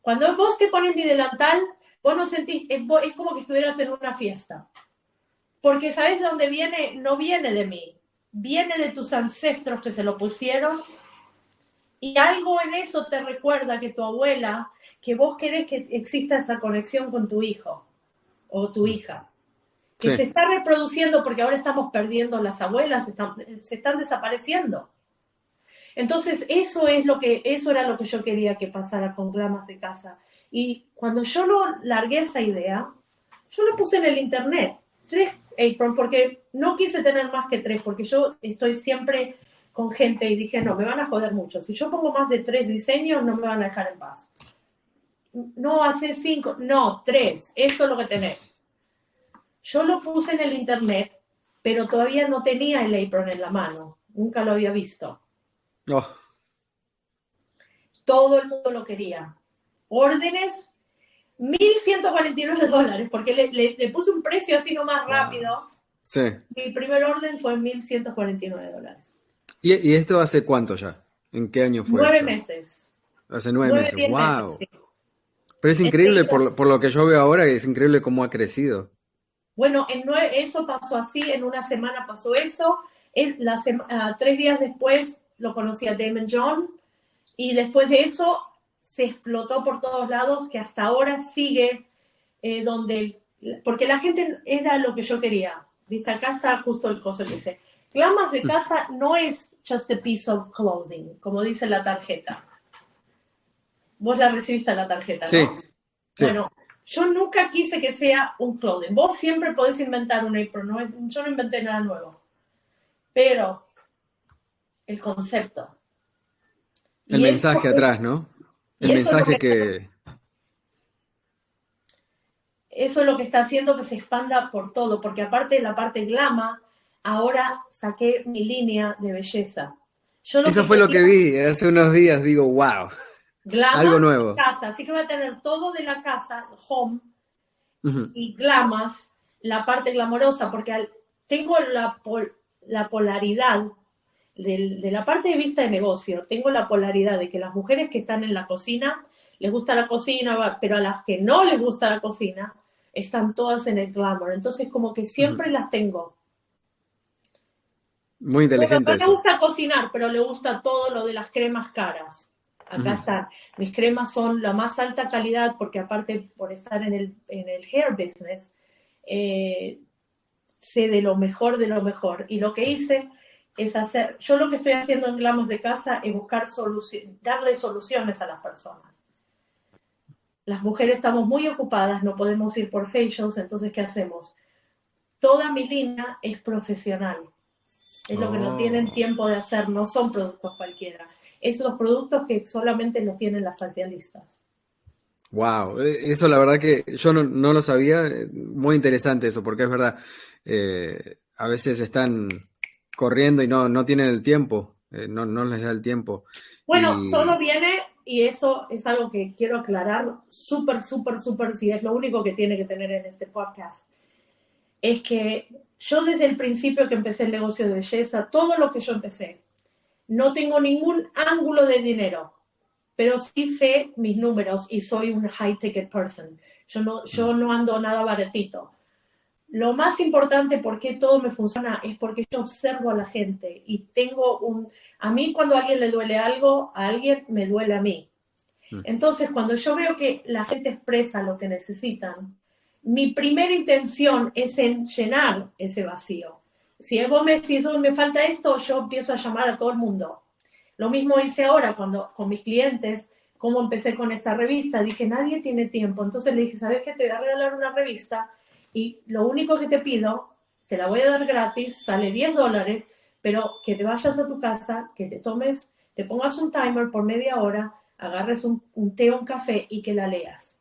Cuando vos te pones mi delantal, vos no sentís, es, es como que estuvieras en una fiesta. Porque ¿sabes de dónde viene? No viene de mí, viene de tus ancestros que se lo pusieron. Y algo en eso te recuerda que tu abuela, que vos querés que exista esa conexión con tu hijo o tu hija que se está reproduciendo porque ahora estamos perdiendo las abuelas, se están desapareciendo. Entonces, eso es lo que, eso era lo que yo quería que pasara con Glamas de Casa. Y cuando yo lo largué esa idea, yo lo puse en el internet, tres apron, porque no quise tener más que tres, porque yo estoy siempre con gente y dije, no, me van a joder mucho. Si yo pongo más de tres diseños, no me van a dejar en paz. No, hace cinco, no, tres, esto es lo que tenés. Yo lo puse en el internet, pero todavía no tenía el apron en la mano. Nunca lo había visto. Oh. Todo el mundo lo quería. Órdenes, 1.149 dólares, porque le, puse un precio así nomás rápido. Sí. Mi primer orden fue 1.149 dólares. ¿Y, esto hace cuánto ya? ¿En qué año fue? Nueve meses. Hace nueve, meses. ¡Wow! Pero es increíble por, por, lo que yo veo ahora, es increíble cómo ha crecido. Bueno, en eso pasó así, en una semana pasó eso. Es la ah, tres días después lo conocí a Damon John y después de eso se explotó por todos lados que hasta ahora sigue eh, donde, porque la gente era lo que yo quería. Dice, acá está justo el coso que dice. Glamas de casa no es just a piece of clothing, como dice la tarjeta. Vos la recibiste la tarjeta, ¿no? Sí. sí. Bueno, yo nunca quise que sea un clothing. Vos siempre podés inventar un apron, no es, yo no inventé nada nuevo. Pero el concepto. El mensaje atrás, ¿no? El mensaje que... Eso es lo que está haciendo que se expanda por todo, porque aparte de la parte glama, ahora saqué mi línea de belleza. Eso fue lo que vi hace unos días, digo, wow. Glamas Algo nuevo. casa, así que voy a tener todo de la casa, home, y glamas, la parte glamorosa, porque tengo la, la polaridad de, la parte de vista de negocio, tengo la polaridad de que las mujeres que están en la cocina, les gusta la cocina, pero a las que no les gusta la cocina, están todas en el glamour. Entonces, como que siempre las tengo. Muy inteligente. no le gusta cocinar, pero le gusta todo lo de las cremas caras. Acá están. Mis cremas son la más alta calidad porque aparte por estar en el, en el hair business, eh, sé de lo mejor de lo mejor. Y lo que hice es hacer, yo lo que estoy haciendo en Glamos de Casa es buscar soluciones, darle soluciones a las personas. Las mujeres estamos muy ocupadas, no podemos ir por facials, entonces ¿qué hacemos? Toda mi línea es profesional. Es lo que no tienen oh. tiempo de hacer, no son productos cualquiera es los productos que solamente los tienen las facialistas. Wow, eh, eso la verdad que yo no, lo sabía, muy interesante eso, porque es verdad, eh, a veces están corriendo y no, no tienen el tiempo, no, no les da el tiempo. Bueno, todo viene y eso es algo que quiero aclarar súper, súper, súper, si es lo único que tiene que tener en este podcast, es que yo desde el principio que empecé el negocio de belleza, todo lo que yo empecé, no tengo ningún ángulo de dinero, pero sí sé mis números y soy un high ticket person. Yo no, yo no ando nada baratito. Lo más importante por qué todo me funciona es porque yo observo a la gente y tengo un... A mí cuando a alguien le duele algo, a alguien me duele a mí. Mm. Entonces, cuando yo veo que la gente expresa lo que necesitan, mi primera intención es en llenar ese vacío si vos me decís, me falta esto, yo empiezo a llamar a todo el mundo. Lo mismo hice ahora cuando con mis clientes, como empecé con esta revista, dije, nadie tiene tiempo. Entonces le dije, ¿sabes qué? Te voy a regalar una revista y lo único que te pido, te la voy a dar gratis, sale 10 dólares, pero que te vayas a tu casa, que te tomes, te pongas un timer por media hora, agarres un, un té o un café y que la leas.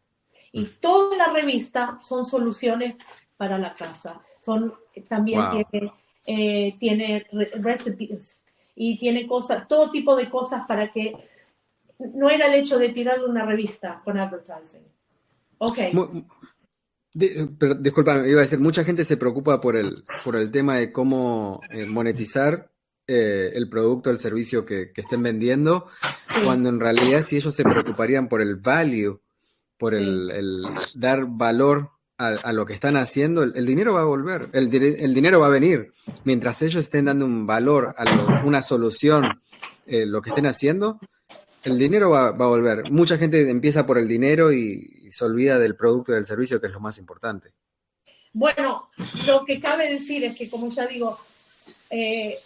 Y toda la revista son soluciones para la casa. Son también tiene eh, tiene recipes y tiene cosas, todo tipo de cosas para que no era el hecho de tirarle una revista con advertising. Ok. Pero, disculpa, iba a decir, mucha gente se preocupa por el, por el tema de cómo eh, monetizar eh, el producto, el servicio que, estén vendiendo, cuando en realidad si ellos se preocuparían por el value por el, dar valor a, lo que están haciendo, el, dinero va a volver, el, dinero va a venir. Mientras ellos estén dando un valor a una solución, eh, lo que estén haciendo, el dinero va, a volver. Mucha gente empieza por el dinero y, se olvida del producto y del servicio, que es lo más importante. Bueno, lo que cabe decir es que, como ya digo, eh,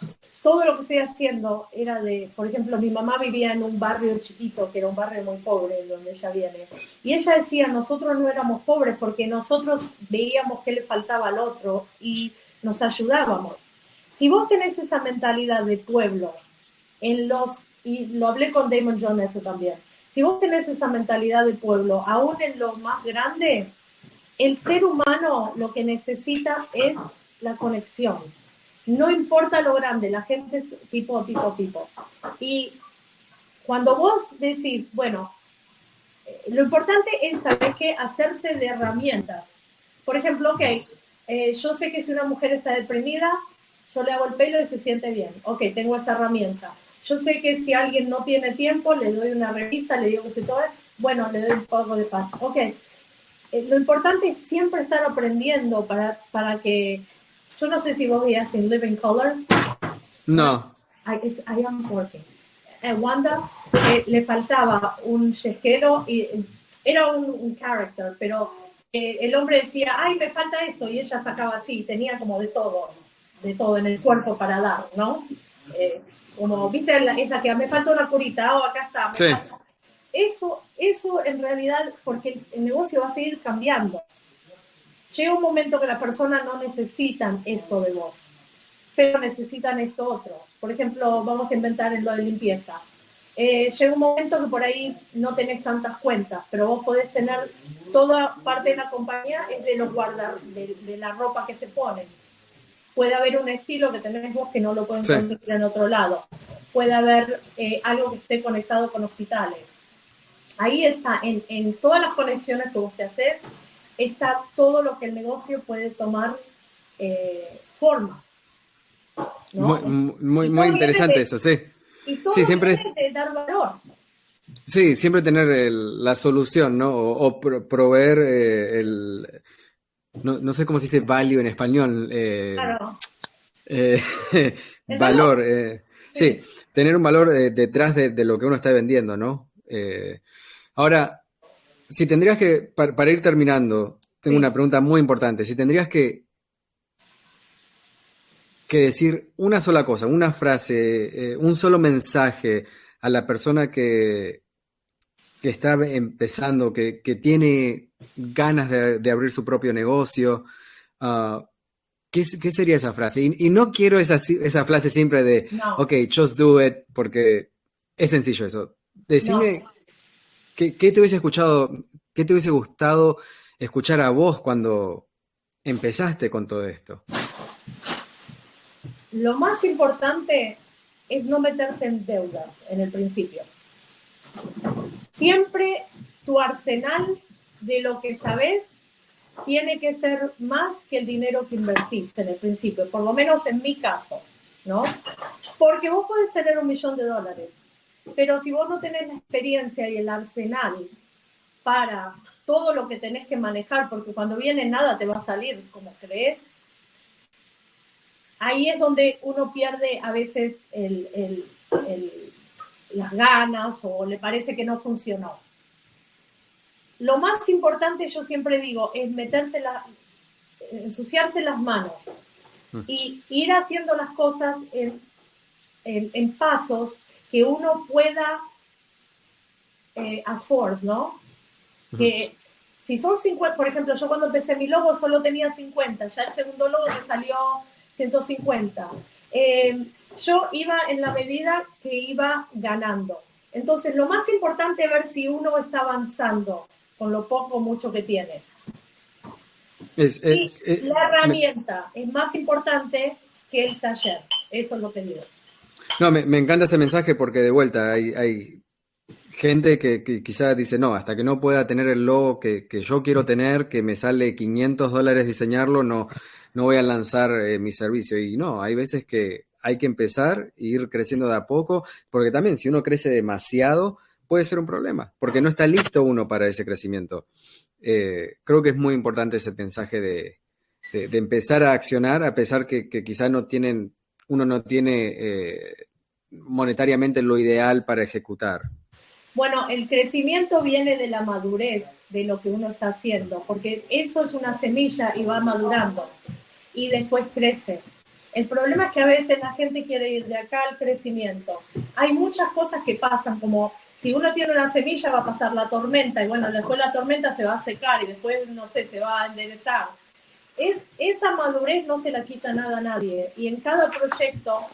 todo lo que estoy haciendo era de, por ejemplo, mi mamá vivía en un barrio chiquito, que era un barrio muy pobre, donde ella viene. Y ella decía, nosotros no éramos pobres porque nosotros veíamos que le faltaba al otro y nos ayudábamos. Si vos tenés esa mentalidad de pueblo, en los y lo hablé con Damon John eso también. Si vos tenés esa mentalidad de pueblo, aún en lo más grande, el ser humano lo que necesita es la conexión. No importa lo grande, la gente es tipo, tipo, tipo. Y cuando vos decís, bueno, eh, lo importante es saber qué hacerse de herramientas. Por ejemplo, ok, eh, yo sé que si una mujer está deprimida, yo le hago el pelo y se siente bien. Ok, tengo esa herramienta. Yo sé que si alguien no tiene tiempo, le doy una revista, le digo que se tome, bueno, le doy un poco de paz. Ok, eh, lo importante es siempre estar aprendiendo para, para que, yo no sé si vos veías en Living Color. No. I, I am working. Eh, Wanda eh, le faltaba un yesquero y era un, un character, pero el hombre decía, ay, me falta esto, y ella sacaba así, tenía como de todo, de todo en el cuerpo para dar, ¿no? Como, viste, esa que me falta una curita, o oh, acá está. Eso, eso en realidad, porque el, negocio va a seguir cambiando. Llega un momento que las personas no necesitan esto de vos, pero necesitan esto otro. Por ejemplo, vamos a inventar en lo de limpieza. Eh, llega un momento que por ahí no tenés tantas cuentas, pero vos podés tener toda parte de la compañía es de los guardar, de, de la ropa que se pone Puede haber un estilo que tenés vos que no lo pueden conseguir en otro lado. Puede haber eh, algo que esté conectado con hospitales. Ahí está, en, en, todas las conexiones que vos te haces, está todo lo que el negocio puede tomar eh, formas. Muy, muy, muy interesante eso, sí. Y todo sí, siempre dar valor. Sí, siempre tener la solución, ¿no? O, proveer eh, el, no, sé cómo se dice value en español. Eh, claro. Eh, valor. Eh, sí. tener un valor detrás de, lo que uno está vendiendo, ¿no? ahora, si tendrías que, para, ir terminando, tengo una pregunta muy importante. Si tendrías que, que decir una sola cosa, una frase, un solo mensaje a la persona que, que está empezando, que, tiene ganas de, abrir su propio negocio. Ah, ¿qué, sería esa frase? Y, no quiero esa, esa frase siempre de, ok, just do it, porque es sencillo eso. Decime, ¿qué, te hubiese escuchado, qué te hubiese gustado escuchar a vos cuando empezaste con todo esto? Lo más importante es no meterse en deuda en el principio. Siempre tu arsenal de lo que sabes tiene que ser más que el dinero que invertiste en el principio, por lo menos en mi caso, ¿no? Porque vos puedes tener un millón de dólares, pero si vos no tenés la experiencia y el arsenal para todo lo que tenés que manejar, porque cuando viene nada te va a salir como crees, ahí es donde uno pierde a veces el, el las ganas o le parece que no funcionó. Lo más importante, yo siempre digo, es meterse la, ensuciarse las manos mm. y ir haciendo las cosas en, en, pasos que uno pueda eh, afford, ¿no? Que si son 50, por ejemplo, yo cuando empecé mi logo solo tenía 50, ya el segundo logo me salió 150. Eh, yo iba en la medida que iba ganando. Entonces, lo más importante es ver si uno está avanzando con lo poco o mucho que tiene. la herramienta es más importante que el taller. Eso es lo que digo. No, me, encanta ese mensaje porque de vuelta hay, gente que, quizás dice, no, hasta que no pueda tener el logo que, yo quiero tener, que me sale 500 dólares diseñarlo, no, no voy a lanzar eh, mi servicio. Y no, hay veces que hay que empezar e ir creciendo de a poco, porque también si uno crece demasiado, puede ser un problema, porque no está listo uno para ese crecimiento. Eh, creo que es muy importante ese mensaje de, empezar a accionar, a pesar que, que quizás no tienen, uno no tiene eh, monetariamente lo ideal para ejecutar. Bueno, el crecimiento viene de la madurez de lo que uno está haciendo, porque eso es una semilla y va madurando y después crece. El problema es que a veces la gente quiere ir de acá al crecimiento. Hay muchas cosas que pasan, como si uno tiene una semilla va a pasar la tormenta y bueno, después la tormenta se va a secar y después, no sé, se va a enderezar. Es, esa madurez no se la quita nada a nadie y en cada proyecto,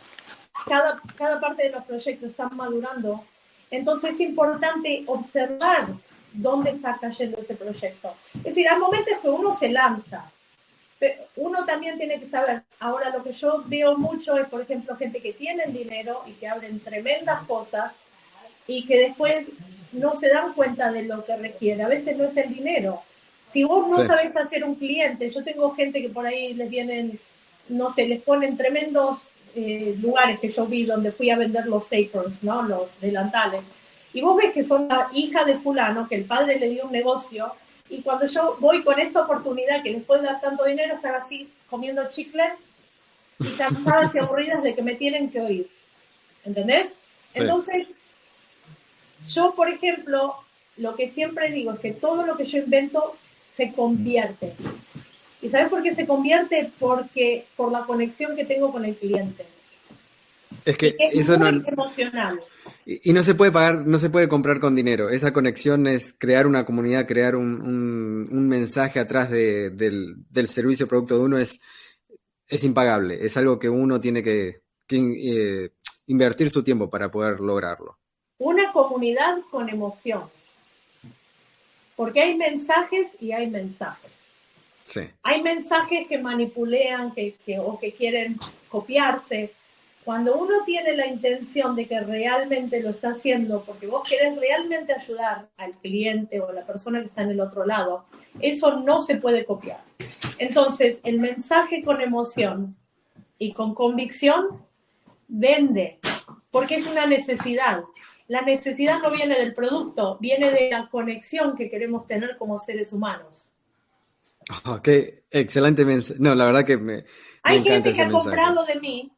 cada, cada parte de los proyectos están madurando entonces es importante observar dónde está cayendo ese proyecto. Es decir, hay momentos que uno se lanza, uno también tiene que saber, ahora lo que yo veo mucho es, por ejemplo, gente que tiene dinero y que abren tremendas cosas y que después no se dan cuenta de lo que requiere. A veces no es el dinero. Si vos no sabés hacer un cliente, yo tengo gente que por ahí les vienen, no sé, les ponen tremendos eh, lugares que yo vi donde fui a vender los aprons, ¿no? Los delantales. Y vos ves que son la hija de fulano, que el padre le dio un negocio, y cuando yo voy con esta oportunidad que les puede dar tanto dinero, están así comiendo chicle y cansadas y aburridas de que me tienen que oír. ¿Entendés? Entonces, yo, por ejemplo, lo que siempre digo es que todo lo que yo invento se convierte. ¿Y sabes por qué se convierte? Porque por la conexión que tengo con el cliente. Es que eso no es emocional. Y, no se puede pagar, no se puede comprar con dinero. Esa conexión es crear una comunidad, crear un, mensaje atrás del, servicio o producto de uno es, es impagable. Es algo que uno tiene que, eh, invertir su tiempo para poder lograrlo. Una comunidad con emoción. Porque hay mensajes y hay mensajes. Hay mensajes que manipulean que, o que quieren copiarse. Cuando uno tiene la intención de que realmente lo está haciendo porque vos querés realmente ayudar al cliente o a la persona que está en el otro lado, eso no se puede copiar. Entonces, el mensaje con emoción y con convicción vende, porque es una necesidad. La necesidad no viene del producto, viene de la conexión que queremos tener como seres humanos. Oh, qué excelente mensaje. No, la verdad que me. Hay gente que ha comprado de mí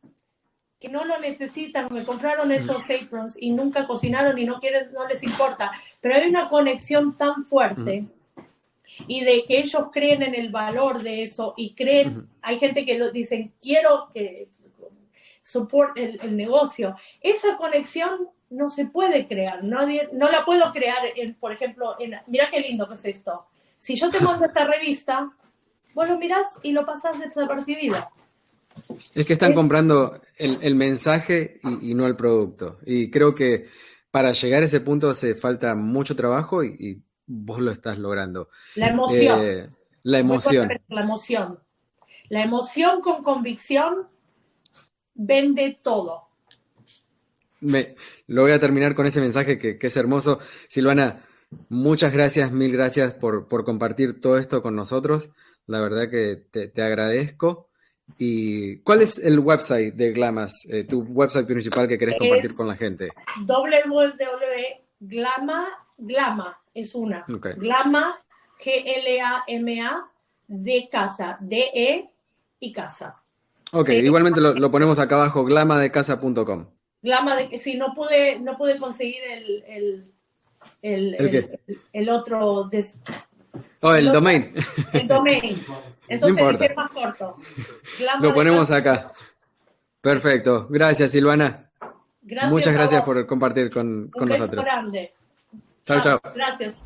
que no lo necesitan, me compraron esos aprons y nunca cocinaron y no quieren, no les importa. Pero hay una conexión tan fuerte y de que ellos creen en el valor de eso y creen, hay gente que lo dicen, quiero que soporte el, el, negocio. Esa conexión no se puede crear, nadie, no la puedo crear, en, por ejemplo, en, mira qué lindo que es esto si yo te mando esta revista, vos lo mirás y lo pasás desapercibido. Es que están comprando el, mensaje y, no el producto. Y creo que para llegar a ese punto hace falta mucho trabajo y, vos lo estás logrando. La emoción. Eh, la emoción. La emoción. La emoción con convicción vende todo. Me, lo voy a terminar con ese mensaje que, que es hermoso. Silvana, Muchas gracias, mil gracias por, compartir todo esto con nosotros. La verdad que te, agradezco. ¿Y cuál es el website de Glamas, eh, tu website principal que querés compartir con la gente? www.glama, Glama es una. Glama, G-L-A-M-A, de casa, D-E y casa. Ok, igualmente lo, ponemos acá abajo, glamadecasa.com. Glama de, si no pude, no pude conseguir el el, ¿El, otro. oh, el, domain. El domain. Entonces es más corto. Lo ponemos acá. Perfecto. Gracias, Silvana. Muchas gracias por compartir con, con Un nosotros. grande. Chao, chao. Gracias.